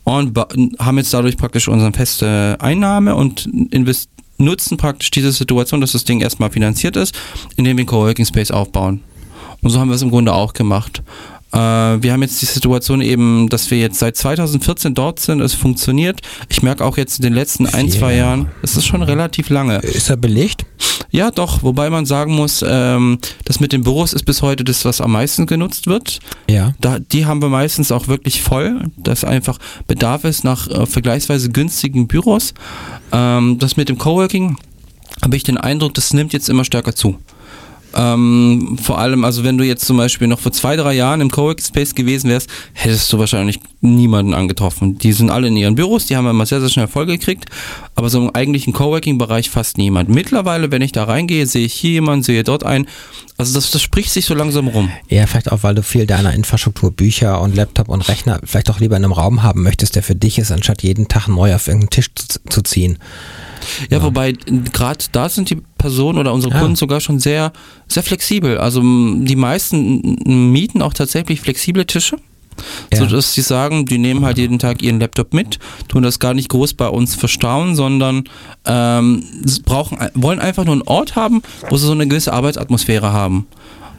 und haben jetzt dadurch praktisch unsere feste Einnahme und nutzen praktisch diese Situation, dass das Ding erstmal finanziert ist, indem wir einen Coworking Space aufbauen. Und so haben wir es im Grunde auch gemacht. Äh, wir haben jetzt die Situation eben, dass wir jetzt seit 2014 dort sind, es funktioniert. Ich merke auch jetzt in den letzten ein, zwei ja. Jahren, es ist schon relativ lange. Ist er belegt? Ja, doch, wobei man sagen muss, ähm, das mit den Büros ist bis heute das, was am meisten genutzt wird. Ja. Da, die haben wir meistens auch wirklich voll, dass einfach Bedarf ist nach äh, vergleichsweise günstigen Büros. Ähm, das mit dem Coworking habe ich den Eindruck, das nimmt jetzt immer stärker zu. Ähm, vor allem, also wenn du jetzt zum Beispiel noch vor zwei, drei Jahren im Coworking Space gewesen wärst, hättest du wahrscheinlich niemanden angetroffen. Die sind alle in ihren Büros, die haben immer sehr, sehr schnell voll gekriegt, aber so im eigentlichen Coworking-Bereich fast niemand. Mittlerweile, wenn ich da reingehe, sehe ich hier jemanden, sehe dort einen. Also das, das spricht sich so langsam rum. Ja, vielleicht auch, weil du viel deiner Infrastruktur, Bücher und Laptop und Rechner vielleicht auch lieber in einem Raum haben möchtest, der für dich ist, anstatt jeden Tag neu auf irgendeinen Tisch zu, zu ziehen. Ja, wobei gerade da sind die Personen oder unsere Ja. Kunden sogar schon sehr, sehr flexibel. Also die meisten mieten auch tatsächlich flexible Tische. Ja. So dass sie sagen, die nehmen halt jeden Tag ihren Laptop mit, tun das gar nicht groß bei uns verstauen, sondern ähm, brauchen, wollen einfach nur einen Ort haben, wo sie so eine gewisse Arbeitsatmosphäre haben.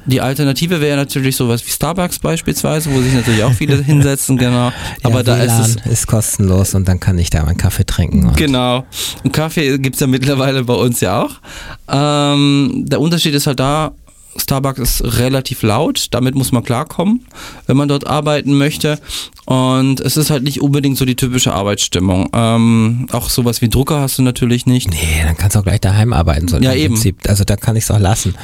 Die Alternative wäre natürlich sowas wie Starbucks beispielsweise, wo sich natürlich auch viele hinsetzen, genau. Aber ja, da ist WLAN es ist kostenlos und dann kann ich da meinen Kaffee trinken. Und Genau. Und Kaffee gibt's ja mittlerweile bei uns ja auch. Ähm, der Unterschied ist halt da, Starbucks ist relativ laut, damit muss man klarkommen, wenn man dort arbeiten möchte. Und es ist halt nicht unbedingt so die typische Arbeitsstimmung. Ähm, auch sowas wie Drucker hast du natürlich nicht. Nee, dann kannst du auch gleich daheim arbeiten. So Ja, im eben. Prinzip. Also da kann ich es auch lassen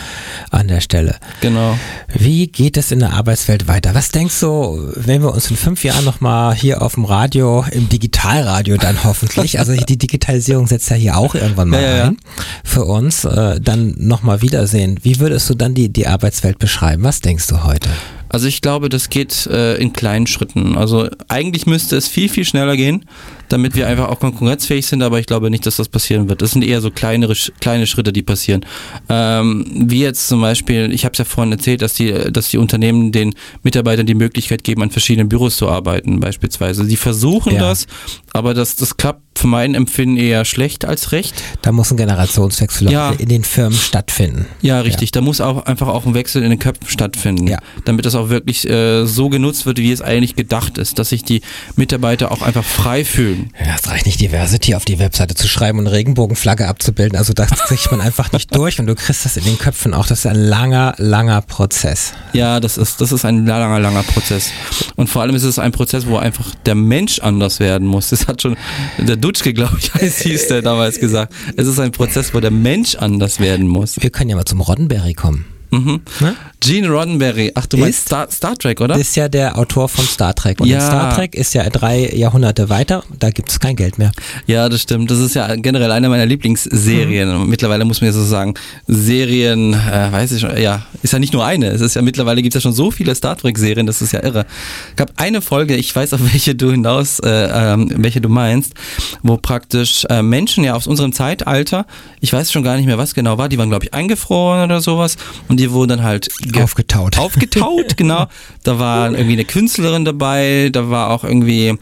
an der Stelle. Genau. Wie geht es in der Arbeitswelt weiter? Was denkst du, wenn wir uns in fünf Jahren nochmal hier auf dem Radio, im Digitalradio dann hoffentlich, also die Digitalisierung setzt ja hier auch irgendwann mal Ja, ja, ja. ein, für uns, äh, dann nochmal wiedersehen. Wie würdest du dann die, die Arbeitswelt beschreiben? Was denkst du heute? Also ich glaube, das geht äh, in kleinen Schritten. Also eigentlich müsste es viel, viel schneller gehen, damit wir einfach auch konkurrenzfähig sind, aber ich glaube nicht, dass das passieren wird. Das sind eher so kleinere, kleine Schritte, die passieren. Ähm, wie jetzt zum Beispiel, ich habe es ja vorhin erzählt, dass die, dass die Unternehmen den Mitarbeitern die Möglichkeit geben, an verschiedenen Büros zu arbeiten beispielsweise. Die versuchen Ja. das, aber das, das klappt für mein Empfinden eher schlecht als recht. Da muss ein Generationswechsel Ja. in den Firmen stattfinden. Ja, richtig. Da muss auch einfach auch ein Wechsel in den Köpfen stattfinden, Ja. damit das auch wirklich äh, so genutzt wird, wie es eigentlich gedacht ist, dass sich die Mitarbeiter auch einfach frei fühlen. Ja, es reicht nicht, Diversity auf die Webseite zu schreiben und Regenbogenflagge abzubilden. Also das kriegt man einfach nicht durch und du kriegst das in den Köpfen auch. Das ist ein langer, langer Prozess. Ja, das ist, das ist ein langer, langer Prozess. Und vor allem ist es ein Prozess, wo einfach der Mensch anders werden muss. Das hat schon der Dutschke, glaube ich, heißt, hieß der damals gesagt. Es ist ein Prozess, wo der Mensch anders werden muss. Wir können ja mal zum Roddenberry kommen. Mhm. Ne? Gene Roddenberry, ach du meinst Star, Star Trek, oder? Ist ja der Autor von Star Trek. Und Ja. Star Trek ist ja drei Jahrhunderte weiter, da gibt es kein Geld mehr. Ja, das stimmt. Das ist ja generell eine meiner Lieblingsserien. Mittlerweile muss man ja so sagen, Serien, äh, weiß ich schon, ja, ist ja nicht nur eine. Es ist ja mittlerweile gibt es ja schon so viele Star Trek Serien, das ist ja irre. Es gab eine Folge, ich weiß auf welche du hinaus, äh, ähm, welche du meinst, wo praktisch äh, Menschen ja aus unserem Zeitalter, ich weiß schon gar nicht mehr, was genau war, die waren glaube ich eingefroren oder sowas und die wurden dann halt ge- Aufgetaut. aufgetaut, genau. Da war irgendwie eine Künstlerin dabei, da war auch irgendwie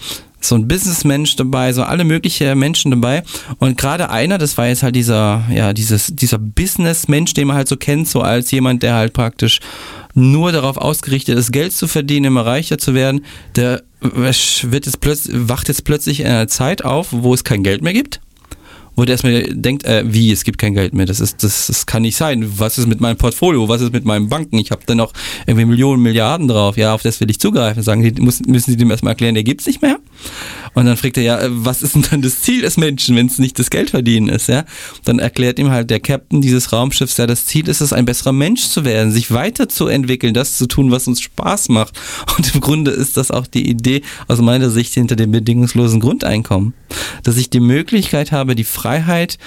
so ein Businessmensch dabei, so alle mögliche Menschen dabei. Und gerade einer, das war jetzt halt dieser, ja, dieses, dieser Businessmensch, den man halt so kennt, so als jemand, der halt praktisch nur darauf ausgerichtet ist, Geld zu verdienen, immer reicher zu werden, der wird jetzt plötzlich, wacht jetzt plötzlich in einer Zeit auf, wo es kein Geld mehr gibt wo der erstmal denkt, äh, wie, es gibt kein Geld mehr, das ist, das, das kann nicht sein. Was ist mit meinem Portfolio? Was ist mit meinen Banken? Ich habe da noch irgendwie Millionen, Milliarden drauf. Ja, auf das will ich zugreifen. Sagen die, muss, müssen sie dem erstmal erklären, der gibt's nicht mehr. Und dann fragt er ja, äh, was ist denn dann das Ziel des Menschen, wenn es nicht das Geld verdienen ist, ja? Dann erklärt ihm halt der Captain dieses Raumschiffs, ja, das Ziel ist es, ein besserer Mensch zu werden, sich weiterzuentwickeln, das zu tun, was uns Spaß macht. Und im Grunde ist das auch die Idee aus meiner Sicht hinter dem bedingungslosen Grundeinkommen. Dass ich die Möglichkeit habe, die Freiheit,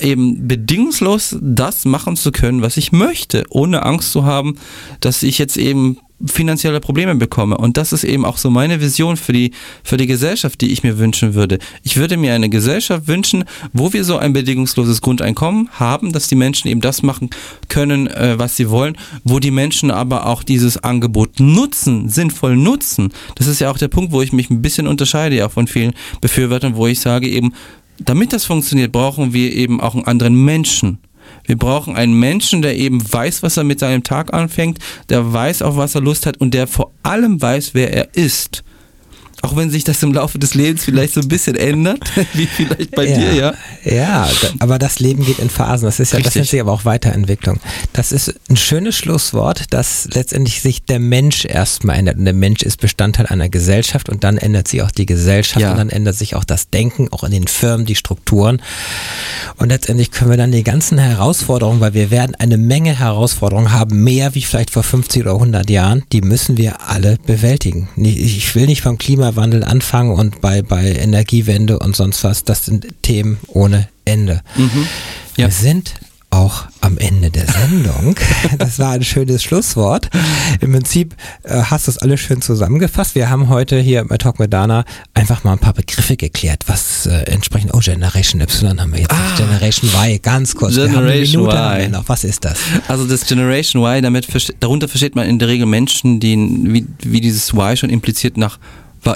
eben bedingungslos das machen zu können, was ich möchte, ohne Angst zu haben, dass ich jetzt eben finanzielle Probleme bekomme. Und das ist eben auch so meine Vision für die, für die Gesellschaft, die ich mir wünschen würde. Ich würde mir eine Gesellschaft wünschen, wo wir so ein bedingungsloses Grundeinkommen haben, dass die Menschen eben das machen können, äh, was sie wollen, wo die Menschen aber auch dieses Angebot nutzen, sinnvoll nutzen. Das ist ja auch der Punkt, wo ich mich ein bisschen unterscheide ja von vielen Befürwortern, wo ich sage eben, damit das funktioniert, brauchen wir eben auch einen anderen Menschen. Wir brauchen einen Menschen, der eben weiß, was er mit seinem Tag anfängt, der weiß, auf was er Lust hat und der vor allem weiß, wer er ist. Auch wenn sich das im Laufe des Lebens vielleicht so ein bisschen ändert, wie vielleicht bei dir, ja. Ja, aber das Leben geht in Phasen. Das ist ja, das Richtig. nennt sich aber auch Weiterentwicklung. Das ist ein schönes Schlusswort, dass letztendlich sich der Mensch erstmal ändert. Und der Mensch ist Bestandteil einer Gesellschaft und dann ändert sich auch die Gesellschaft Ja. und dann ändert sich auch das Denken, auch in den Firmen, die Strukturen. Und letztendlich können wir dann die ganzen Herausforderungen, weil wir werden eine Menge Herausforderungen haben, mehr wie vielleicht vor 50 oder 100 Jahren, die müssen wir alle bewältigen. Ich will nicht beim Klimawandel anfangen und bei, bei Energiewende und sonst was. Das sind Themen ohne Ende. Mhm. Ja. Wir sind auch am Ende der Sendung. Das war ein schönes Schlusswort. Im Prinzip äh, hast du es alles schön zusammengefasst. Wir haben heute hier bei Talk mit Dana einfach mal ein paar Begriffe geklärt, was äh, entsprechend, oh, Generation Y haben wir jetzt, nicht. Generation Y, ganz kurz. wir haben eine Ah. Generation Minute Y. noch. Was ist das? Also das Generation Y, damit darunter versteht man in der Regel Menschen, die wie, wie dieses Y schon impliziert nach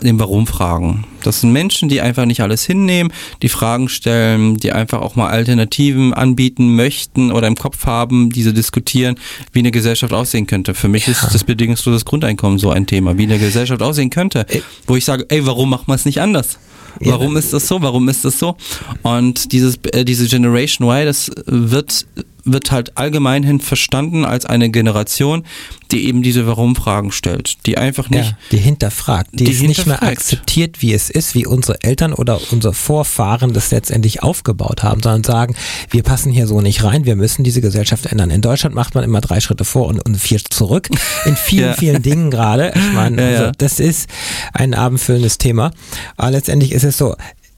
dem Warum fragen. Das sind Menschen, die einfach nicht alles hinnehmen, die Fragen stellen, die einfach auch mal Alternativen anbieten möchten oder im Kopf haben, diese diskutieren, wie eine Gesellschaft aussehen könnte. Für mich ist das bedingungsloses Grundeinkommen so ein Thema, wie eine Gesellschaft aussehen könnte, Ey. wo ich sage, ey, warum macht man es nicht anders? Ja. Warum ist das so? Warum ist das so? Und dieses, äh, diese Generation Y, das wird, wird halt allgemein hin verstanden als eine Generation, die eben diese Warum-Fragen stellt, die einfach nicht, ja, die hinterfragt, die, die es nicht mehr akzeptiert, wie es ist, wie unsere Eltern oder unsere Vorfahren das letztendlich aufgebaut haben, sondern sagen, wir passen hier so nicht rein, wir müssen diese Gesellschaft ändern. In Deutschland macht man immer drei Schritte vor und, und vier zurück. In vielen, Ja. vielen Dingen gerade. Ich meine, Ja, also, das ist ein abendfüllendes Thema. Aber letztendlich ist es so,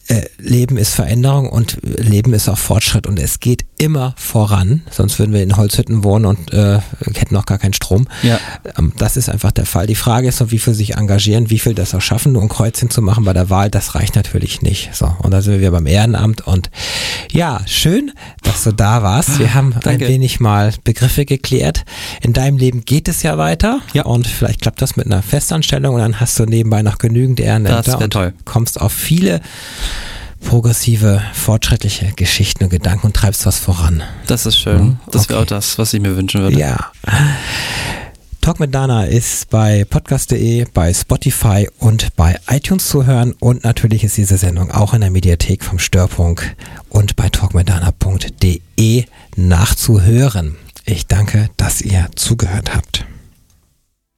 äh, Leben ist Veränderung und Leben ist auch Fortschritt und es geht immer voran, sonst würden wir in Holzhütten wohnen und äh, hätten noch gar keinen Strom. Ja. Ähm, das ist einfach der Fall. Die Frage ist noch, wie viel sich engagieren, wie viel das auch schaffen, nur ein Kreuz hinzumachen bei der Wahl, das reicht natürlich nicht. So, und da sind wir wieder beim Ehrenamt und ja, schön, dass du da warst. Wir haben Danke. ein wenig mal Begriffe geklärt. In deinem Leben geht es ja weiter Ja. und vielleicht klappt das mit einer Festanstellung und dann hast du nebenbei noch genügend Ehrenämter und toll. kommst auf viele progressive, fortschrittliche Geschichten und Gedanken und treibst was voran. Das ist schön. Mhm, Das wäre okay. auch das, was ich mir wünschen würde. Ja. Talk mit Dana ist bei podcast.de, bei Spotify und bei iTunes zu hören und natürlich ist diese Sendung auch in der Mediathek vom Störpunkt und bei talkmitdana.de nachzuhören. Ich danke, dass ihr zugehört habt.